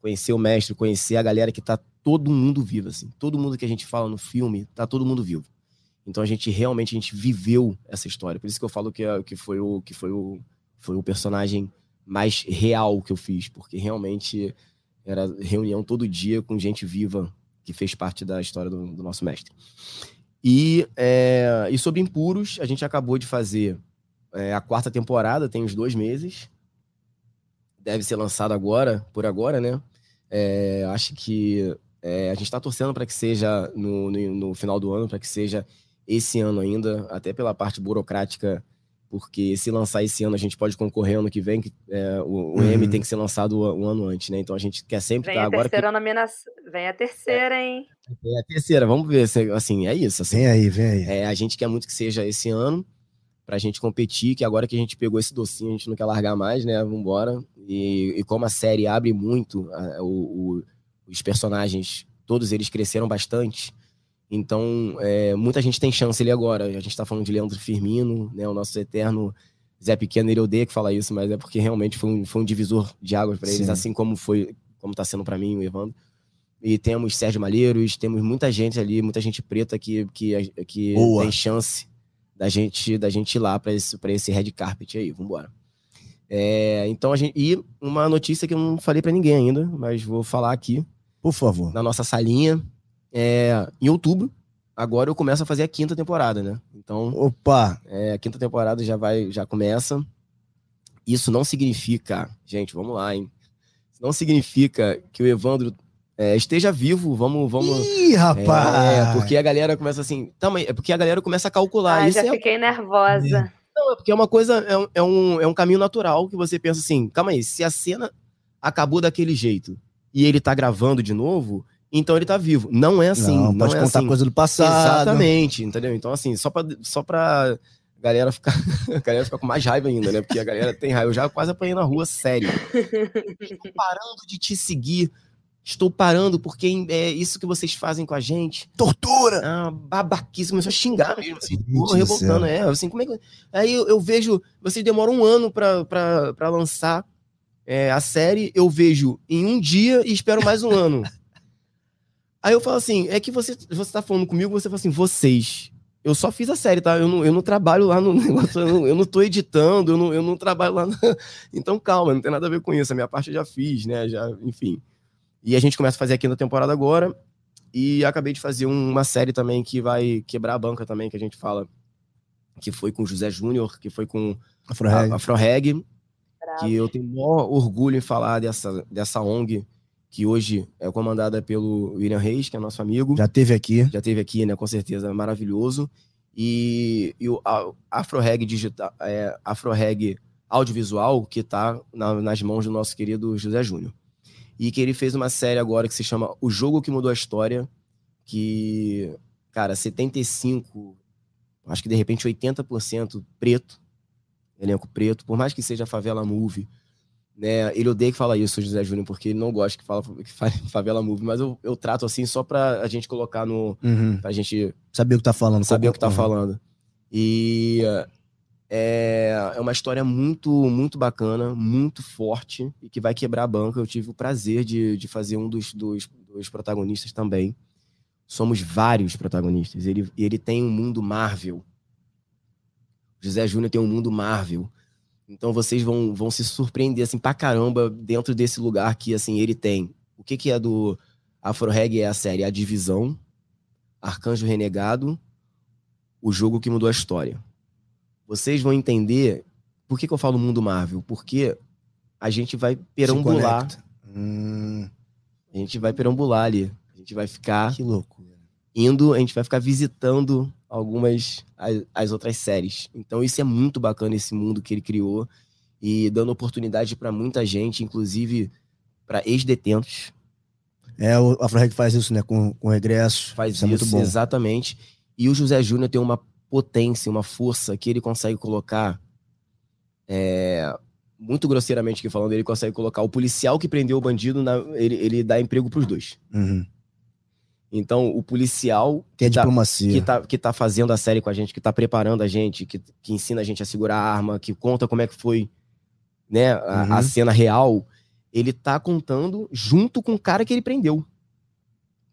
conhecer o mestre, conhecer a galera que tá todo mundo vivo, assim, todo mundo que a gente fala no filme, tá todo mundo vivo. Então a gente realmente a gente viveu essa história, por isso que eu falo que, que foi o que foi o foi o personagem mais real que eu fiz, porque realmente era reunião todo dia com gente viva que fez parte da história do, do nosso mestre. E, é, e sobre Impuros, a gente acabou de fazer é, a quarta temporada, tem uns dois meses. Deve ser lançado agora, por agora, né? É, acho que é, a gente está torcendo para que seja no, no, no final do ano, para que seja esse ano ainda, até pela parte burocrática porque se lançar esse ano a gente pode concorrer ano que vem, que é, o, o uhum. M tem que ser lançado um ano antes, né? Então a gente quer sempre vem estar tá, agora. Terceira que... nominação... Vem a terceira, hein? Vem a terceira, vamos ver. Assim, é isso. Assim, vem aí, vem aí. É, a gente quer muito que seja esse ano pra gente competir, que agora que a gente pegou esse docinho, a gente não quer largar mais, né? Vambora. E, e como a série abre muito, a, o, o, os personagens, todos eles cresceram bastante então, é, muita gente tem chance ali agora. A gente está falando de Leandro Firmino, né, o nosso eterno Zé Pequeno, ele odeia que falar isso, mas é porque realmente foi um, foi um divisor de águas para eles, Sim. assim como foi, como tá sendo para mim, o Evandro. E temos Sérgio Malheiros, temos muita gente ali, muita gente preta que, que, que Boa. tem chance da gente, da gente ir lá para esse, pra esse red carpet aí. Vambora. É, então a gente. E uma notícia que eu não falei para ninguém ainda, mas vou falar aqui Por favor. na nossa salinha. É, em outubro, agora eu começo a fazer a quinta temporada, né? Então, Opa! é, a quinta temporada já vai, já começa. Isso não significa, gente, vamos lá, hein? Isso não significa que o Evandro é, esteja vivo, vamos, vamos. Ih, rapaz! É, porque a galera começa assim. Também, é porque a galera começa a calcular. Ah, Isso já é, fiquei nervosa. não, é porque é uma coisa, é um, é, um, é um caminho natural que você pensa assim: calma aí, se a cena acabou daquele jeito e ele tá gravando de novo, então ele tá vivo. Não é assim. não, Não, pode é contar assim. coisa do passado. Exatamente, entendeu? Então, assim, só pra, só pra galera ficar, (laughs) a galera ficar com mais raiva ainda, né? Porque a galera tem raiva. Eu já quase apanhei na rua, sério. Estou parando de te seguir. Estou parando porque é isso que vocês fazem com a gente. Tortura! Ah, babaquice, começou a xingar mesmo, assim, porra, do revoltando, é, assim, como é que... Aí eu, eu vejo, vocês demoram um ano pra, pra, pra lançar é, a série, eu vejo em um dia e espero mais um ano. (laughs) Aí eu falo assim, é que você, você tá falando comigo, você fala assim, vocês, eu só fiz a série, tá? Eu não, eu não trabalho lá no (laughs) negócio, eu não, eu não tô editando, eu não, eu não trabalho lá. na- (laughs) Então calma, não tem nada a ver com isso, a minha parte eu já fiz, né, já, enfim. E a gente começa a fazer aqui na temporada agora, e acabei de fazer um- uma série também que vai quebrar a banca também, que a gente fala, que foi com o José Júnior, que foi com Afro-Reg. a Afroreg, Bravo. que eu tenho o maior orgulho em falar dessa, dessa ONG, que hoje é comandada pelo William Reis, que é nosso amigo. Já teve aqui. Já teve aqui, né? Com certeza, maravilhoso. E, e o Afroreg digital, é, Afroreg audiovisual, que tá na- nas mãos do nosso querido José Júnior. E que ele fez uma série agora que se chama O Jogo que Mudou a História, que, cara, 75, acho que de repente 80% preto, elenco preto, por mais que seja favela movie, né? Ele odeia que fala isso, o José Júnior, porque ele não gosta que fala que (laughs) favela movie, mas eu, eu trato assim só pra a gente colocar no. Uhum. pra gente Saber o que tá falando. saber o que tá Uhum. falando. E é, é uma história muito, muito bacana, muito forte e que vai quebrar a banca. Eu tive o prazer de, de fazer um dos, dos, dos protagonistas também. Somos vários protagonistas. Ele, ele tem um mundo Marvel. José Júnior tem um mundo Marvel. Então vocês vão, vão se surpreender assim pra caramba dentro desse lugar que assim ele tem. O que que é do Afro Reg é a série A Divisão, Arcanjo Renegado, o jogo que mudou a história. Vocês vão entender por que, que eu falo mundo Marvel, porque a gente vai perambular. Hum, a gente vai perambular ali, a gente vai ficar que loucura. indo, a gente vai ficar visitando algumas as, as outras séries. Então isso é muito bacana esse mundo que ele criou e dando oportunidade para muita gente, inclusive para ex-detentos. É, o Afro-Reg faz isso, né? Com, com regresso. Faz isso isso, é muito bom. exatamente. E o José Júnior tem uma potência, uma força que ele consegue colocar é, muito grosseiramente aqui falando, ele consegue colocar o policial que prendeu o bandido, na- ele, ele dá emprego pros dois. Uhum. Então, o policial Tem a tá- diplomacia. que tá, que tá fazendo a série com a gente, que tá preparando a gente, que, que ensina a gente a segurar a arma, que conta como é que foi né, a, Uhum. a cena real, ele tá contando junto com o cara que ele prendeu.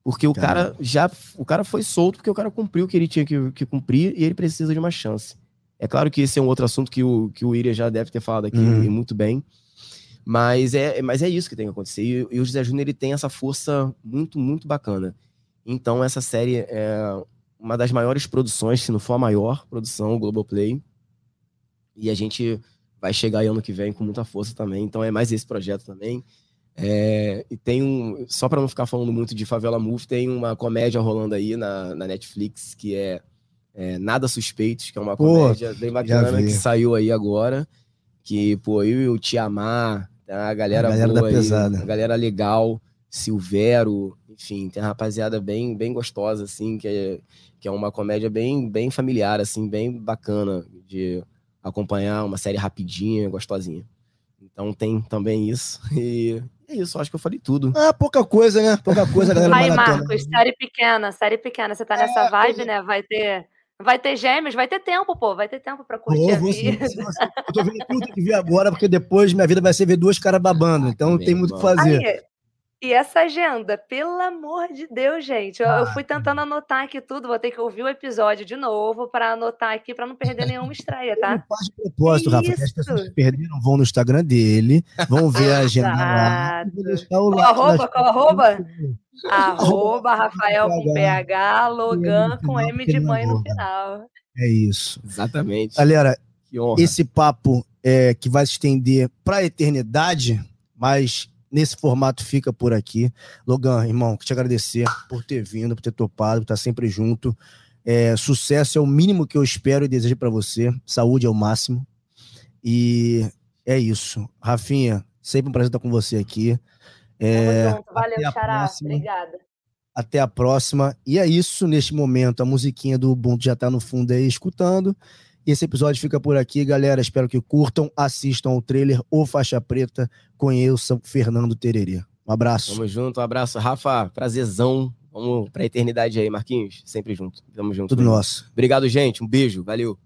Porque o Caramba. cara já. O cara foi solto porque o cara cumpriu o que ele tinha que, que cumprir e ele precisa de uma chance. É claro que esse é um outro assunto que o, que o Iria já deve ter falado aqui Uhum. muito bem. Mas é, mas é isso que tem que acontecer. E, e o José Júnior ele tem essa força muito, muito bacana. Então, essa série é uma das maiores produções, se não for a maior produção, Globoplay. E a gente vai chegar aí ano que vem com muita força também. Então, é mais esse projeto também. É, e tem um. Só para não ficar falando muito de Favela Move, tem uma comédia rolando aí na, na Netflix que é, é Nada Suspeitos, que é uma Pô, comédia bem bacana que saiu aí agora. Que, pô, eu e o Tiamar, tá? a galera, A galera boa da aí, pesada. a galera legal, Silvero, enfim, tem uma rapaziada bem, bem gostosa, assim, que é, que é uma comédia bem, bem familiar, assim, bem bacana de acompanhar, uma série rapidinha, gostosinha. Então tem também isso. (laughs) E é isso, acho que eu falei tudo. Ah, pouca coisa, né? Pouca coisa, galera Aí. Marcos, série pequena, série pequena. Você tá nessa vibe, né? Vai ter, Vai ter gêmeos, vai ter tempo, pô. Vai ter tempo pra curtir oh, a vida. eu tô vendo tudo que ver agora, porque depois minha vida vai ser ver duas caras babando. Então não tem muito o que fazer. Aí, e essa agenda, pelo amor de Deus, gente. Eu, ah, eu, fui tentando anotar aqui tudo, vou ter que ouvir o episódio de novo para anotar aqui, para não perder nenhuma estreia, tá? Não faz propósito, Rafa. As pessoas que perderam vão no Instagram dele, vão ver a agenda lá. Qual arroba? Qual arroba? Arroba Rafael com PH, Logan com M de mãe no final. É isso. Exatamente. Galera, esse papo é, que vai se estender para a eternidade, mas nesse formato fica por aqui. Logan, irmão, te agradecer por ter vindo, por ter topado, por estar sempre junto. É, sucesso é o mínimo que eu espero e desejo para você. Saúde é o máximo. E é isso. Rafinha, sempre um prazer estar com você aqui. É, Valeu, Xará. Obrigada. Até a próxima. E é isso, neste momento, a musiquinha do Ubuntu já está no fundo aí escutando. Esse episódio fica por aqui, galera. Espero que curtam, assistam ao trailer O Faixa Preta, conheçam Fernando Tererê. Um abraço. Tamo junto, um abraço. Rafa, prazerzão. Vamos pra eternidade aí, Marquinhos. Sempre junto. Tamo junto. Tudo nosso. Obrigado, gente. Um beijo. Valeu.